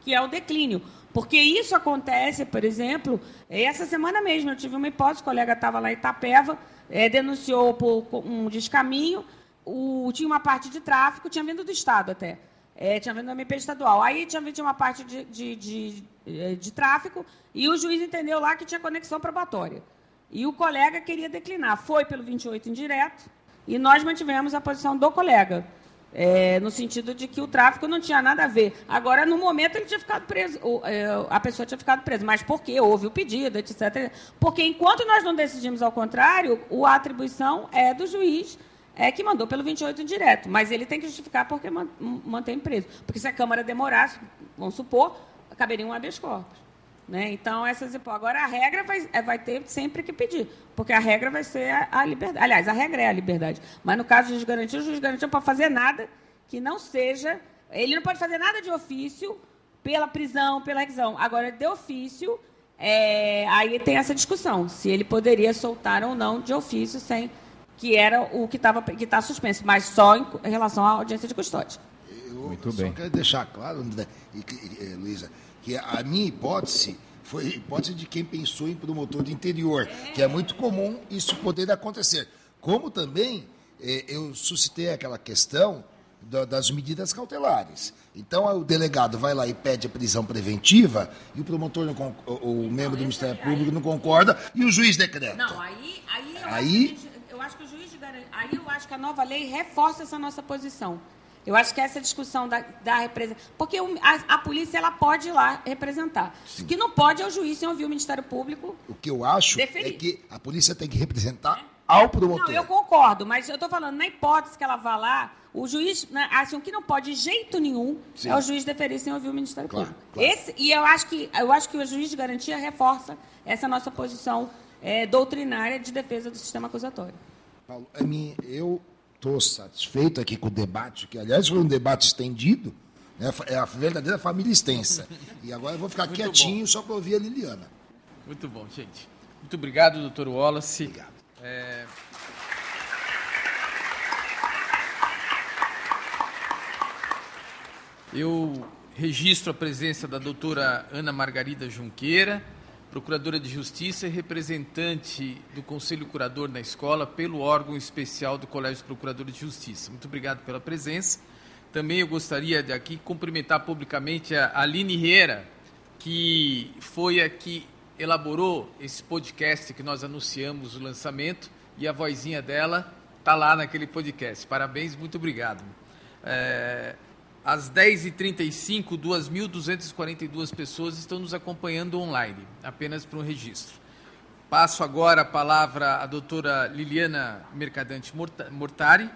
que é o declínio. Porque isso acontece, por exemplo, essa semana mesmo eu tive uma hipótese, o colega estava lá em Itapeva, é, denunciou por um descaminho, o, tinha uma parte de tráfico, tinha vindo do Estado até, é, tinha vindo da MP estadual. Aí tinha vindo uma parte de, de, de, é, de tráfico e o juiz entendeu lá que tinha conexão probatória. E o colega queria declinar. Foi pelo 28 indireto e nós mantivemos a posição do colega. É, no sentido de que o tráfico não tinha nada a ver. Agora, no momento, ele tinha ficado preso, é, a pessoa tinha ficado presa. Mas por quê? Houve o pedido, etc. Porque enquanto nós não decidimos ao contrário, a atribuição é do juiz é, que mandou pelo 28 direto. Mas ele tem que justificar porque mantém preso. Porque se a Câmara demorasse, vamos supor, caberia um habeas corpus. Né? Então, essas agora a regra vai, é, vai ter sempre que pedir, porque a regra vai ser a, a, liberdade. Aliás, a regra é a liberdade. Mas no caso de juiz garantia, o juiz garantia não pode fazer nada que não seja. Ele não pode fazer nada de ofício pela prisão, pela requisão. Agora, de ofício, é, aí tem essa discussão, se ele poderia soltar ou não de ofício sem que era o que estava que está suspenso, mas só em relação à audiência de custódia. Eu Muito só bem. quero deixar claro, André e, e, Luísa, que a minha hipótese foi a hipótese de quem pensou em promotor de interior, que é muito comum isso poder acontecer. Como também eh, eu suscitei aquela questão da, das medidas cautelares. Então o delegado vai lá e pede a prisão preventiva e o promotor, não, o, o membro do Ministério Público não concorda e o juiz decreta. Não, aí, aí, eu, aí acho que, eu acho que o juiz de aí eu acho que a nova lei reforça essa nossa posição. Eu acho que essa discussão da, da representação. Porque a, a, polícia ela pode ir lá representar. Sim. O que não pode é o juiz sem ouvir o Ministério Público. O que eu acho deferir. é que a polícia tem que representar é. ao promotor. Não, eu concordo, mas eu estou falando, na hipótese que ela vá lá, o juiz, né, assim, o que não pode de jeito nenhum Sim. é o juiz deferir sem ouvir o Ministério claro, Público. Claro. Esse, e eu acho, que, eu acho que o juiz de garantia reforça essa nossa posição é, doutrinária de defesa do sistema acusatório. Paulo, a mim, eu estou satisfeito aqui com o debate, que aliás foi um debate estendido, né? é a verdadeira família extensa. E agora eu vou ficar Muito quietinho bom. só para ouvir a Liliana. Muito bom, gente. Muito obrigado, doutor Wallace. Obrigado. É... Eu registro a presença da doutora Ana Margarida Junqueira, procuradora de Justiça e representante do Conselho Curador na escola pelo órgão especial do Colégio de Procuradores de Justiça. Muito obrigado pela presença. Também eu gostaria de aqui cumprimentar publicamente a Aline Riera, que foi a que elaborou esse podcast que nós anunciamos o lançamento e a vozinha dela está lá naquele podcast. Parabéns, muito obrigado. É, às 10h35, 2.242 pessoas estão nos acompanhando online, apenas para um registro. Passo agora a palavra à doutora Liliana Mercadante Mortari,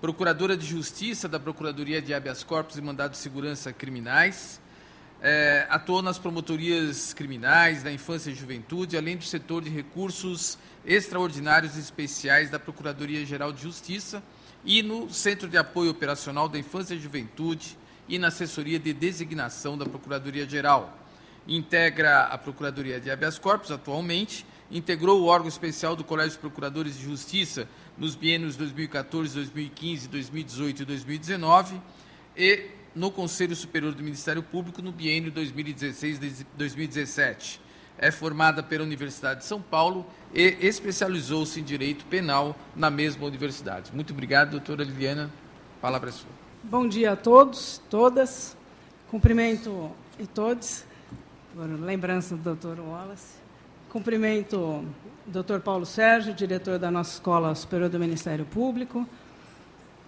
procuradora de Justiça da Procuradoria de Habeas Corpus e Mandado de Segurança Criminais. É, atuou nas promotorias criminais da infância e juventude, além do setor de recursos extraordinários e especiais da Procuradoria-Geral de Justiça e no Centro de Apoio Operacional da Infância e Juventude e na Assessoria de Designação da Procuradoria-Geral. Integra a Procuradoria de Habeas Corpus atualmente, integrou o órgão especial do Colégio de Procuradores de Justiça nos biênios 2014, 2015, 2018 e 2019 e no Conselho Superior do Ministério Público no biênio 2016-2017. É formada pela Universidade de São Paulo e especializou-se em Direito Penal na mesma universidade. Muito obrigado, doutora Liliana. Palavra é sua. Bom dia a todos, todas. Cumprimento e todos. Lembrança do doutor Wallace. Cumprimento o doutor Paulo Sérgio, diretor da nossa Escola Superior do Ministério Público.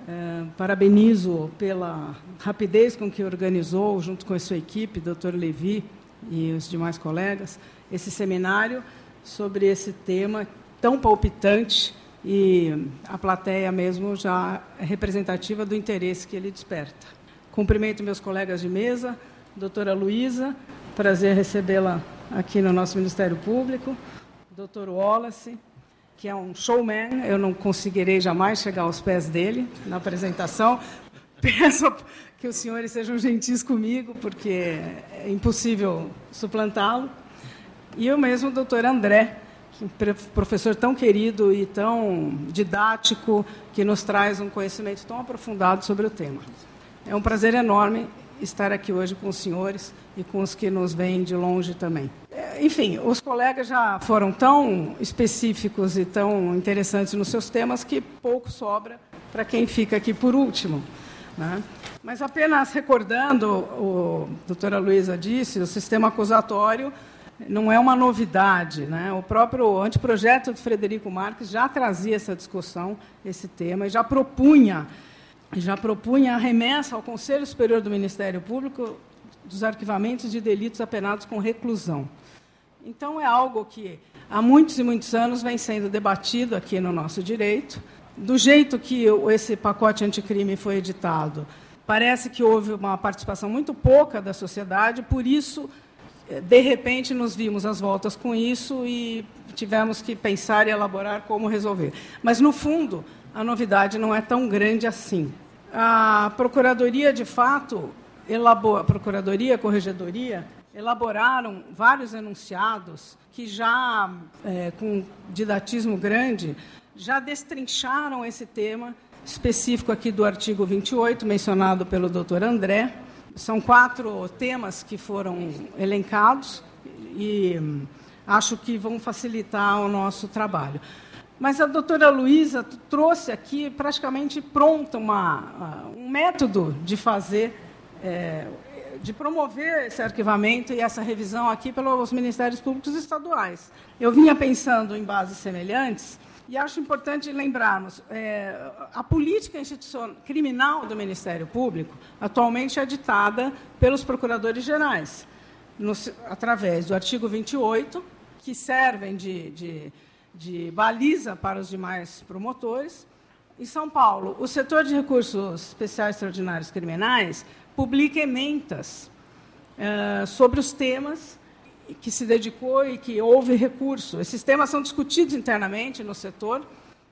É, parabenizo pela rapidez com que organizou, junto com a sua equipe, doutor Levi e os demais colegas, esse seminário sobre esse tema tão palpitante e a plateia mesmo já é representativa do interesse que ele desperta. Cumprimento meus colegas de mesa, doutora Luísa, prazer recebê-la aqui no nosso Ministério Público, doutor Wallace, que é um showman, eu não conseguirei jamais chegar aos pés dele na apresentação. Peço que os senhores sejam gentis comigo, porque é impossível suplantá-lo. E eu mesmo, doutor André, professor tão querido e tão didático, que nos traz um conhecimento tão aprofundado sobre o tema. É um prazer enorme estar aqui hoje com os senhores e com os que nos vêm de longe também. É, enfim, os colegas já foram tão específicos e tão interessantes nos seus temas que pouco sobra para quem fica aqui por último. Né? Mas apenas recordando, o doutora Luísa disse, o sistema acusatório não é uma novidade. Né? O próprio anteprojeto de Frederico Marques já trazia essa discussão, esse tema, e já propunha, já propunha a remessa ao Conselho Superior do Ministério Público dos arquivamentos de delitos apenados com reclusão. Então, é algo que há muitos e muitos anos vem sendo debatido aqui no nosso direito. Do jeito que esse pacote anticrime foi editado, parece que houve uma participação muito pouca da sociedade, por isso de repente nos vimos às voltas com isso e tivemos que pensar e elaborar como resolver. Mas no fundo, a novidade não é tão grande assim. A procuradoria, de fato, elabora, a procuradoria, a corregedoria elaboraram vários enunciados que já, é, com didatismo grande, já destrincharam esse tema específico aqui do artigo 28, mencionado pelo doutor André, são quatro temas que foram elencados e hum, acho que vão facilitar o nosso trabalho. Mas a doutora Luísa trouxe aqui praticamente pronta uma, um método de fazer, é, de promover esse arquivamento e essa revisão aqui pelos Ministérios Públicos Estaduais. Eu vinha pensando em bases semelhantes, e acho importante lembrarmos, é, a política institucional criminal do Ministério Público atualmente é ditada pelos procuradores gerais, no, através do artigo 28, que servem de, de, de baliza para os demais promotores. Em São Paulo, o setor de recursos especiais extraordinários criminais publica ementas é, sobre os temas que se dedicou e que houve recurso. Esses temas são discutidos internamente no setor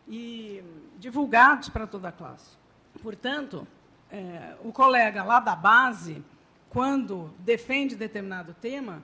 e divulgados para toda a classe. Portanto, é, o colega lá da base, quando defende determinado tema,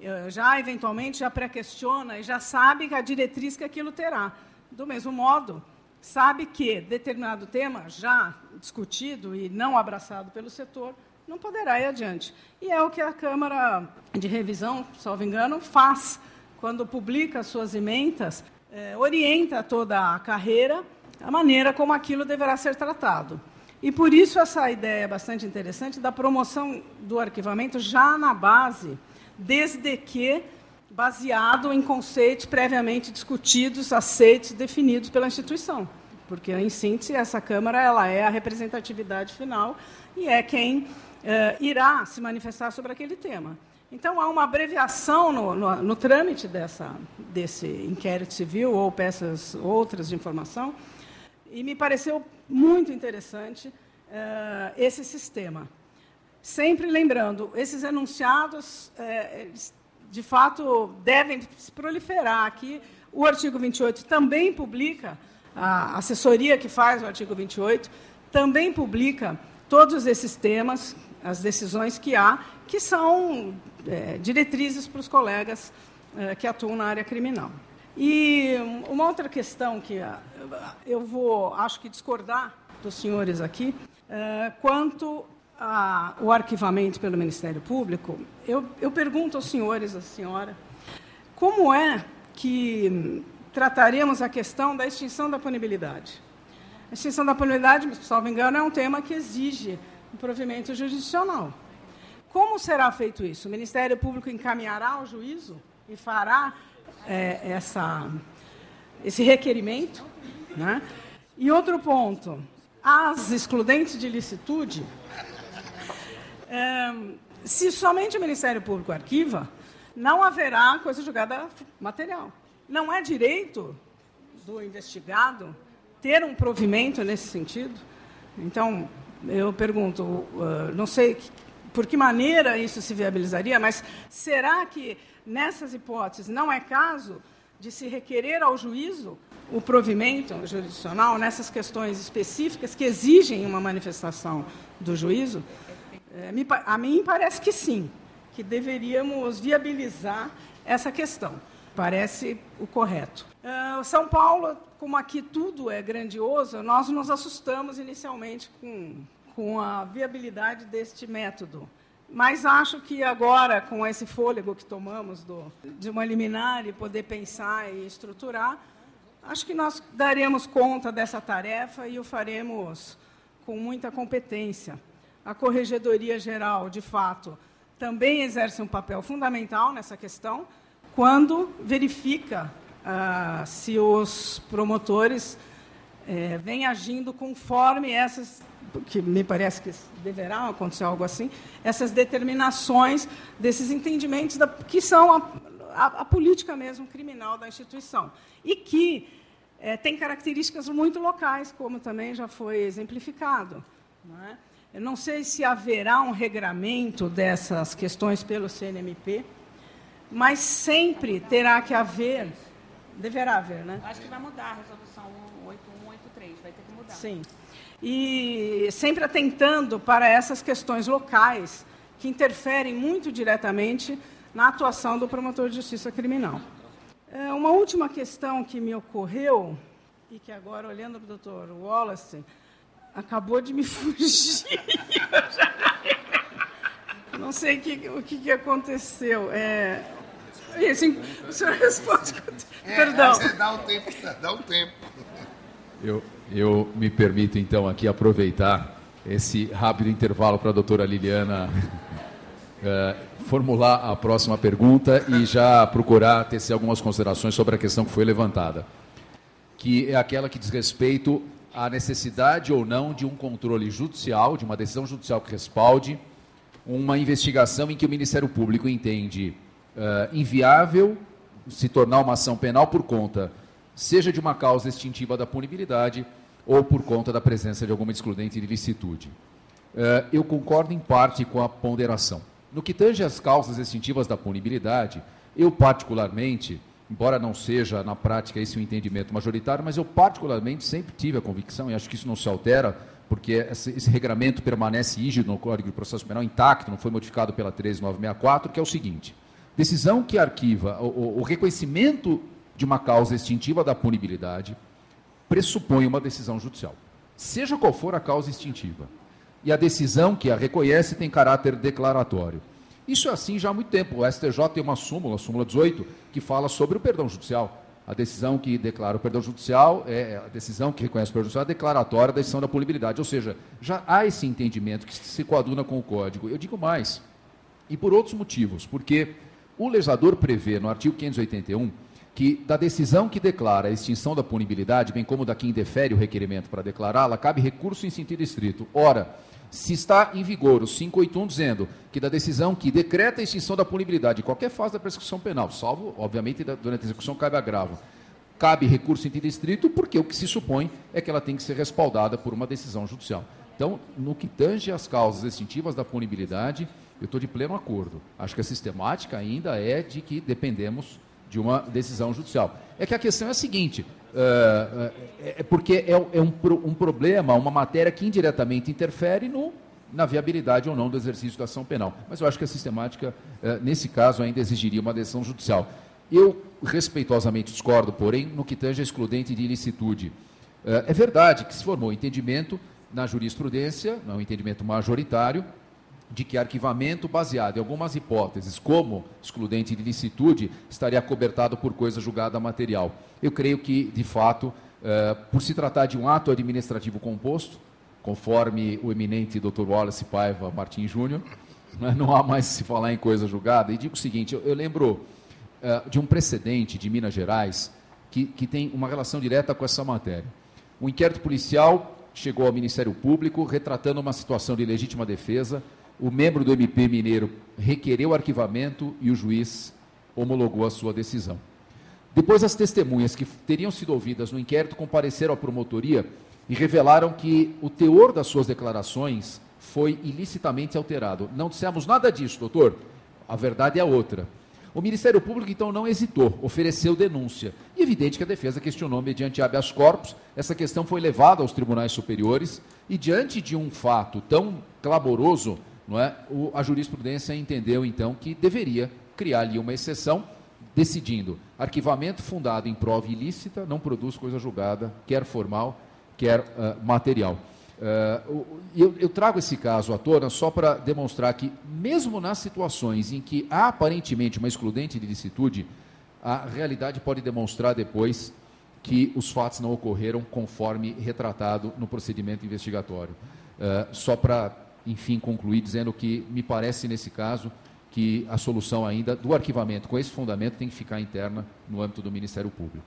é, já eventualmente já pré-questiona e já sabe a diretriz que aquilo terá. Do mesmo modo, sabe que determinado tema já discutido e não abraçado pelo setor não poderá ir adiante. E é o que a Câmara de Revisão, salvo engano, faz quando publica suas emendas, é, orienta toda a carreira, a maneira como aquilo deverá ser tratado. E por isso essa ideia é bastante interessante da promoção do arquivamento já na base, desde que baseado em conceitos previamente discutidos, aceitos, definidos pela instituição. porque, em síntese, essa Câmara ela é a representatividade final e é quem eh, irá se manifestar sobre aquele tema. Então, há uma abreviação no, no, no trâmite dessa, desse inquérito civil ou peças outras de informação, e me pareceu muito interessante uh, esse sistema. Sempre lembrando, esses enunciados, uh, de fato, devem se proliferar aqui. O artigo 28 também publica, a assessoria que faz o artigo 28 também publica todos esses temas, as decisões que há, que são é, diretrizes para os colegas é, que atuam na área criminal. E uma outra questão que é, eu vou, acho que, discordar dos senhores aqui, é, quanto ao arquivamento pelo Ministério Público, eu, eu pergunto aos senhores, à senhora, como é que trataremos a questão da extinção da punibilidade? A extinção da punibilidade, se não me engano, é um tema que exige um provimento jurisdicional. Como será feito isso? O Ministério Público encaminhará ao juízo e fará é, essa, esse requerimento? Né? E outro ponto, as excludentes de licitude, é, se somente o Ministério Público arquiva, não haverá coisa julgada material. Não é direito do investigado ter um provimento nesse sentido? Então, eu pergunto, uh, não sei por que maneira isso se viabilizaria, mas será que nessas hipóteses não é caso de se requerer ao juízo o provimento jurisdicional nessas questões específicas que exigem uma manifestação do juízo? É, a mim parece que sim, que deveríamos viabilizar essa questão. Parece o correto. Uh, São Paulo, como aqui tudo é grandioso, nós nos assustamos inicialmente com com a viabilidade deste método. Mas acho que agora, com esse fôlego que tomamos do, de uma liminar e poder pensar e estruturar, acho que nós daremos conta dessa tarefa e o faremos com muita competência. A Corregedoria Geral, de fato, também exerce um papel fundamental nessa questão, quando verifica ah, se os promotores eh, vêm agindo conforme essas que me parece que deverá acontecer algo assim, essas determinações desses entendimentos da, que são a, a, a, política mesmo criminal da instituição. E que é, tem características muito locais, como também já foi exemplificado. Não é? Eu não sei se haverá um regramento dessas questões pelo CNMP, mas sempre terá que haver, deverá haver, né? Acho que vai mudar a resolução 8183, vai ter que mudar. Sim e sempre atentando para essas questões locais que interferem muito diretamente na atuação do promotor de justiça criminal. É, uma última questão que me ocorreu, e que agora, olhando para o doutor Wallace, acabou de me fugir. Não sei que, o que, que aconteceu. É, assim, o senhor responde. É, Perdão. Dá um tempo. Dá um tempo. Eu, eu me permito, então, aqui aproveitar esse rápido intervalo para a doutora Liliana uh, formular a próxima pergunta e já procurar tecer algumas considerações sobre a questão que foi levantada, que é aquela que diz respeito à necessidade ou não de um controle judicial, de uma decisão judicial que respalde uma investigação em que o Ministério Público entende uh, inviável se tornar uma ação penal por conta seja de uma causa extintiva da punibilidade ou por conta da presença de alguma excludente de licitude. Uh, eu concordo em parte com a ponderação. No que tange às causas extintivas da punibilidade, eu particularmente, embora não seja na prática esse o entendimento majoritário, mas eu particularmente sempre tive a convicção, e acho que isso não se altera, porque esse, esse regramento permanece rígido no Código de Processo Penal intacto, não foi modificado pela 13964, que é o seguinte: decisão que arquiva o, o, reconhecimento de uma causa extintiva da punibilidade pressupõe uma decisão judicial, seja qual for a causa extintiva. E a decisão que a reconhece tem caráter declaratório. Isso é assim já há muito tempo. O STJ tem uma súmula, a súmula 18, que fala sobre o perdão judicial. A decisão que declara o perdão judicial, é a decisão que reconhece o perdão judicial é declaratória da decisão da punibilidade. Ou seja, já há esse entendimento que se coaduna com o Código. Eu digo mais, e por outros motivos, porque o legislador prevê no artigo 581 que da decisão que declara a extinção da punibilidade, bem como da que indefere o requerimento para declará-la, cabe recurso em sentido estrito. Ora, se está em vigor o 581 dizendo que da decisão que decreta a extinção da punibilidade em qualquer fase da prescrição penal, salvo, obviamente, durante a execução cabe agravo, cabe recurso em sentido estrito, porque o que se supõe é que ela tem que ser respaldada por uma decisão judicial. Então, no que tange às causas extintivas da punibilidade, eu estou de pleno acordo. Acho que a sistemática ainda é de que dependemos de uma decisão judicial. É que a questão é a seguinte: uh, é, é porque é, é um, um, problema, uma matéria que indiretamente interfere no, na viabilidade ou não do exercício da ação penal. Mas eu acho que a sistemática, uh, nesse caso, ainda exigiria uma decisão judicial. Eu respeitosamente discordo, porém, no que tange a excludente de ilicitude. É verdade que se formou entendimento na jurisprudência, não é um entendimento majoritário, de que arquivamento baseado em algumas hipóteses, como excludente de licitude, estaria cobertado por coisa julgada material. Eu creio que, de fato, eh, por se tratar de um ato administrativo composto, conforme o eminente Dr. Wallace Paiva Martins Júnior, né, não há mais se falar em coisa julgada. E digo o seguinte: eu, lembro eh, de um precedente de Minas Gerais que, que tem uma relação direta com essa matéria. Um inquérito policial chegou ao Ministério Público retratando uma situação de legítima defesa o membro do MP Mineiro requereu arquivamento e o juiz homologou a sua decisão. Depois, as testemunhas que teriam sido ouvidas no inquérito compareceram à promotoria e revelaram que o teor das suas declarações foi ilicitamente alterado. Não dissemos nada disso, doutor. A verdade é outra. O Ministério Público, então, não hesitou, ofereceu denúncia. E evidente que a defesa questionou mediante habeas corpus. Essa questão foi levada aos tribunais superiores e, diante de um fato tão clamoroso, não é? O, a jurisprudência entendeu, então, que deveria criar ali uma exceção, decidindo arquivamento fundado em prova ilícita não produz coisa julgada, quer formal, quer uh, material. Uh, eu, eu, trago esse caso à tona só para demonstrar que, mesmo nas situações em que há aparentemente uma excludente de licitude, a realidade pode demonstrar depois que os fatos não ocorreram conforme retratado no procedimento investigatório. Uh, só para enfim, concluir dizendo que me parece, nesse caso, que a solução ainda do arquivamento com esse fundamento tem que ficar interna no âmbito do Ministério Público.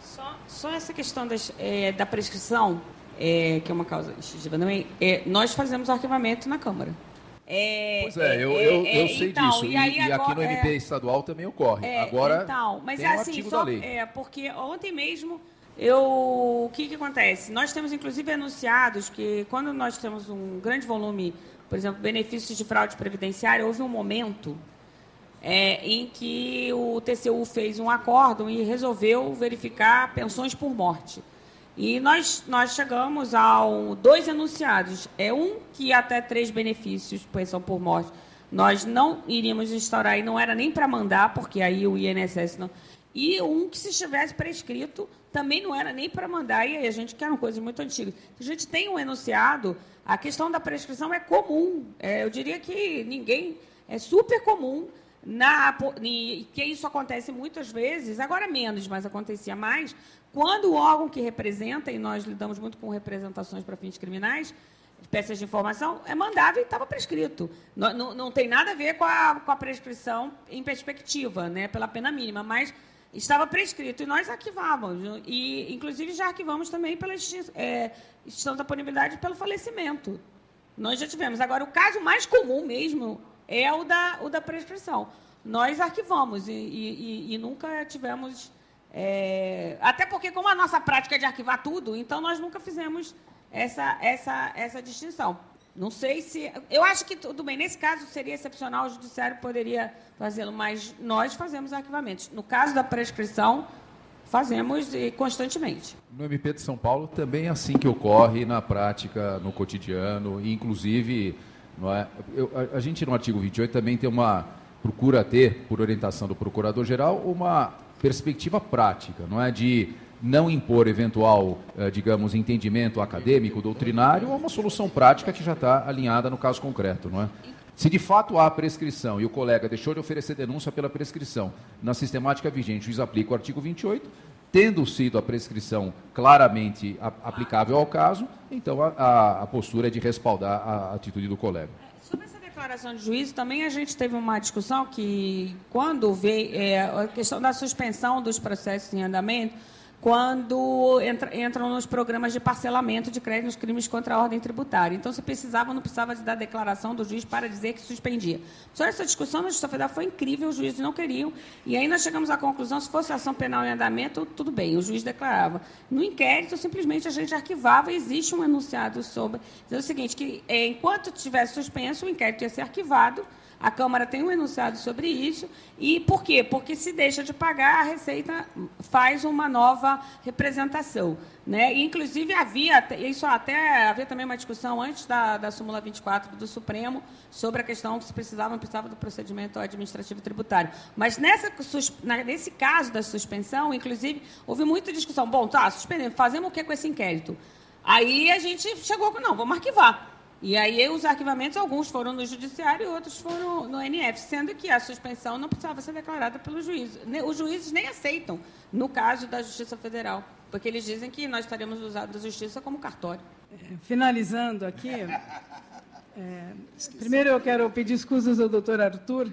Só, só essa questão das, é, da prescrição, é, que é uma causa extintiva também, é, nós fazemos arquivamento na Câmara. É, pois é, eu, eu, eu sei então, disso. E, e, e aqui no MP é, estadual também ocorre. É, Agora, então, mas tem um assim, artigo só, da lei. É, porque ontem mesmo eu, o que, que acontece? Nós temos, inclusive, anunciados que quando nós temos um grande volume, por exemplo, benefícios de fraude previdenciária, houve um momento é, em que o TCU fez um acórdão e resolveu verificar pensões por morte. E nós, nós chegamos a dois enunciados. É um que até três benefícios, pensão por morte, nós não iríamos instaurar e não era nem para mandar, porque aí o INSS não. E um que, se estivesse prescrito, também não era nem para mandar, e aí a gente quer uma coisa muito antiga. A gente tem um enunciado, a questão da prescrição é comum. É, eu diria que ninguém. É super comum. Na, que isso acontece muitas vezes, agora menos, mas acontecia mais, quando o órgão que representa, e nós lidamos muito com representações para fins criminais, peças de informação, é mandava e estava prescrito. Não, não, não, tem nada a ver com a, com a prescrição em perspectiva, né, pela pena mínima, mas estava prescrito e nós arquivávamos. E, inclusive, já arquivamos também pela é, extinção da punibilidade pelo falecimento. Nós já tivemos. Agora, o caso mais comum mesmo é o da, o da prescrição. Nós arquivamos e, e, e nunca tivemos. É, até porque, como a nossa prática é de arquivar tudo, então nós nunca fizemos essa, essa, essa distinção. Não sei se. Eu acho que tudo bem. Nesse caso seria excepcional, o judiciário poderia fazê-lo, mas nós fazemos arquivamentos. No caso da prescrição, fazemos constantemente. No MP de São Paulo também é assim que ocorre na prática, no cotidiano, inclusive, não é, eu, a, a gente no artigo 28 também tem uma procura ter, por orientação do procurador-geral, uma perspectiva prática, não é de não impor eventual, eh, digamos, entendimento acadêmico, doutrinário, a uma solução prática que já está alinhada no caso concreto, não é? Se de fato há prescrição e o colega deixou de oferecer denúncia pela prescrição na sistemática vigente, o juiz aplica o artigo 28, tendo sido a prescrição claramente aplicável ao caso, então a, a, a postura é de respaldar a atitude do colega. Sobre essa declaração de juízo, também a gente teve uma discussão que, quando veio é, a questão da suspensão dos processos em andamento, quando entra, entram nos programas de parcelamento de crédito nos crimes contra a ordem tributária. Então, se precisava, não precisava de dar declaração do juiz para dizer que suspendia. Só essa discussão na Justiça Federal foi incrível, os juízes não queriam. E aí nós chegamos à conclusão, se fosse ação penal em andamento, tudo bem, o juiz declarava. No inquérito, simplesmente a gente arquivava, existe um enunciado sobre... Dizer o seguinte, que é, enquanto tivesse suspenso, o inquérito ia ser arquivado, a Câmara tem um enunciado sobre isso. E por quê? Porque se deixa de pagar, a Receita faz uma nova representação. Né? E, inclusive, havia, isso até havia também uma discussão antes da, da súmula 24 do Supremo sobre a questão se precisava ou não precisava do procedimento administrativo tributário. Mas nessa, nesse caso da suspensão, inclusive, houve muita discussão. Bom, tá, suspendendo, fazemos o que com esse inquérito? Aí a gente chegou com, não, vamos arquivar. E aí os arquivamentos, alguns foram no judiciário e outros foram no NF, sendo que a suspensão não precisava ser declarada pelo juiz. Os juízes nem aceitam, no caso da Justiça Federal, porque eles dizem que nós estaremos usando a justiça como cartório. É, finalizando aqui, é, primeiro eu quero pedir escusas ao doutor Arthur,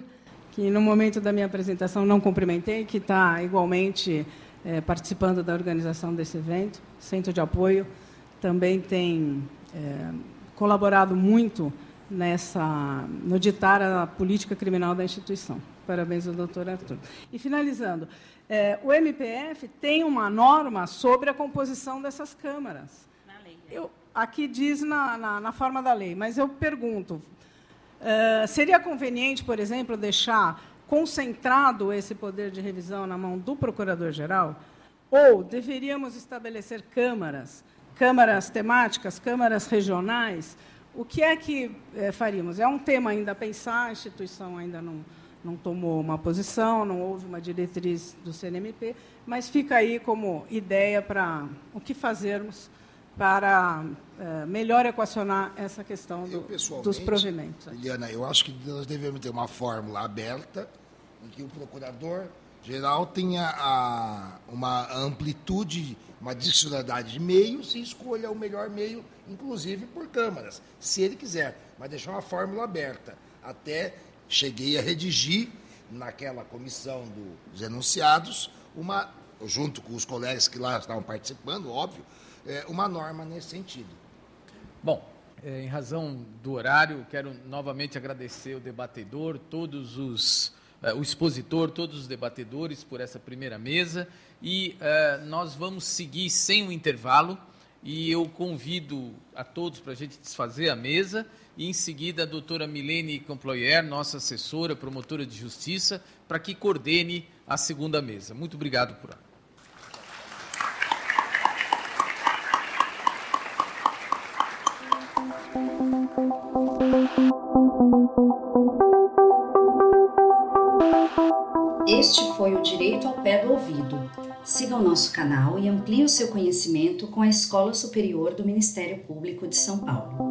que no momento da minha apresentação não cumprimentei, que está igualmente é, participando da organização desse evento, Centro de Apoio, também tem... É, colaborado muito nessa no ditar a política criminal da instituição. Parabéns ao doutor Arthur. E finalizando, é, o MPF tem uma norma sobre a composição dessas câmaras. Na lei. É. Eu, aqui diz na, na, na, forma da lei, mas eu pergunto: é, seria conveniente, por exemplo, deixar concentrado esse poder de revisão na mão do procurador-geral? Ou deveríamos estabelecer câmaras câmaras temáticas, câmaras regionais, o que é que é, faríamos? É um tema ainda a pensar, a instituição ainda não, não tomou uma posição, não houve uma diretriz do CNMP, mas fica aí como ideia para o que fazermos para é, melhor equacionar essa questão do, eu, dos provimentos. Liliana, eu acho que nós devemos ter uma fórmula aberta em que o procurador geral tenha a, uma amplitude uma discricionalidade de meios e escolha o melhor meio, inclusive por câmaras, se ele quiser, mas deixar uma fórmula aberta. Até cheguei a redigir naquela comissão do, dos enunciados uma, junto com os colegas que lá estavam participando, óbvio, é, uma norma nesse sentido. Bom, é, em razão do horário, quero novamente agradecer o debatedor, todos os uh, o expositor, todos os debatedores por essa primeira mesa e uh, nós vamos seguir sem um intervalo e eu convido a todos para a gente desfazer a mesa e em seguida a doutora Milene Comployer, nossa assessora, promotora de justiça, para que coordene a segunda mesa. Muito obrigado por Este foi o Direito ao Pé do Ouvido. Siga o nosso canal e amplie o seu conhecimento com a Escola Superior do Ministério Público de São Paulo.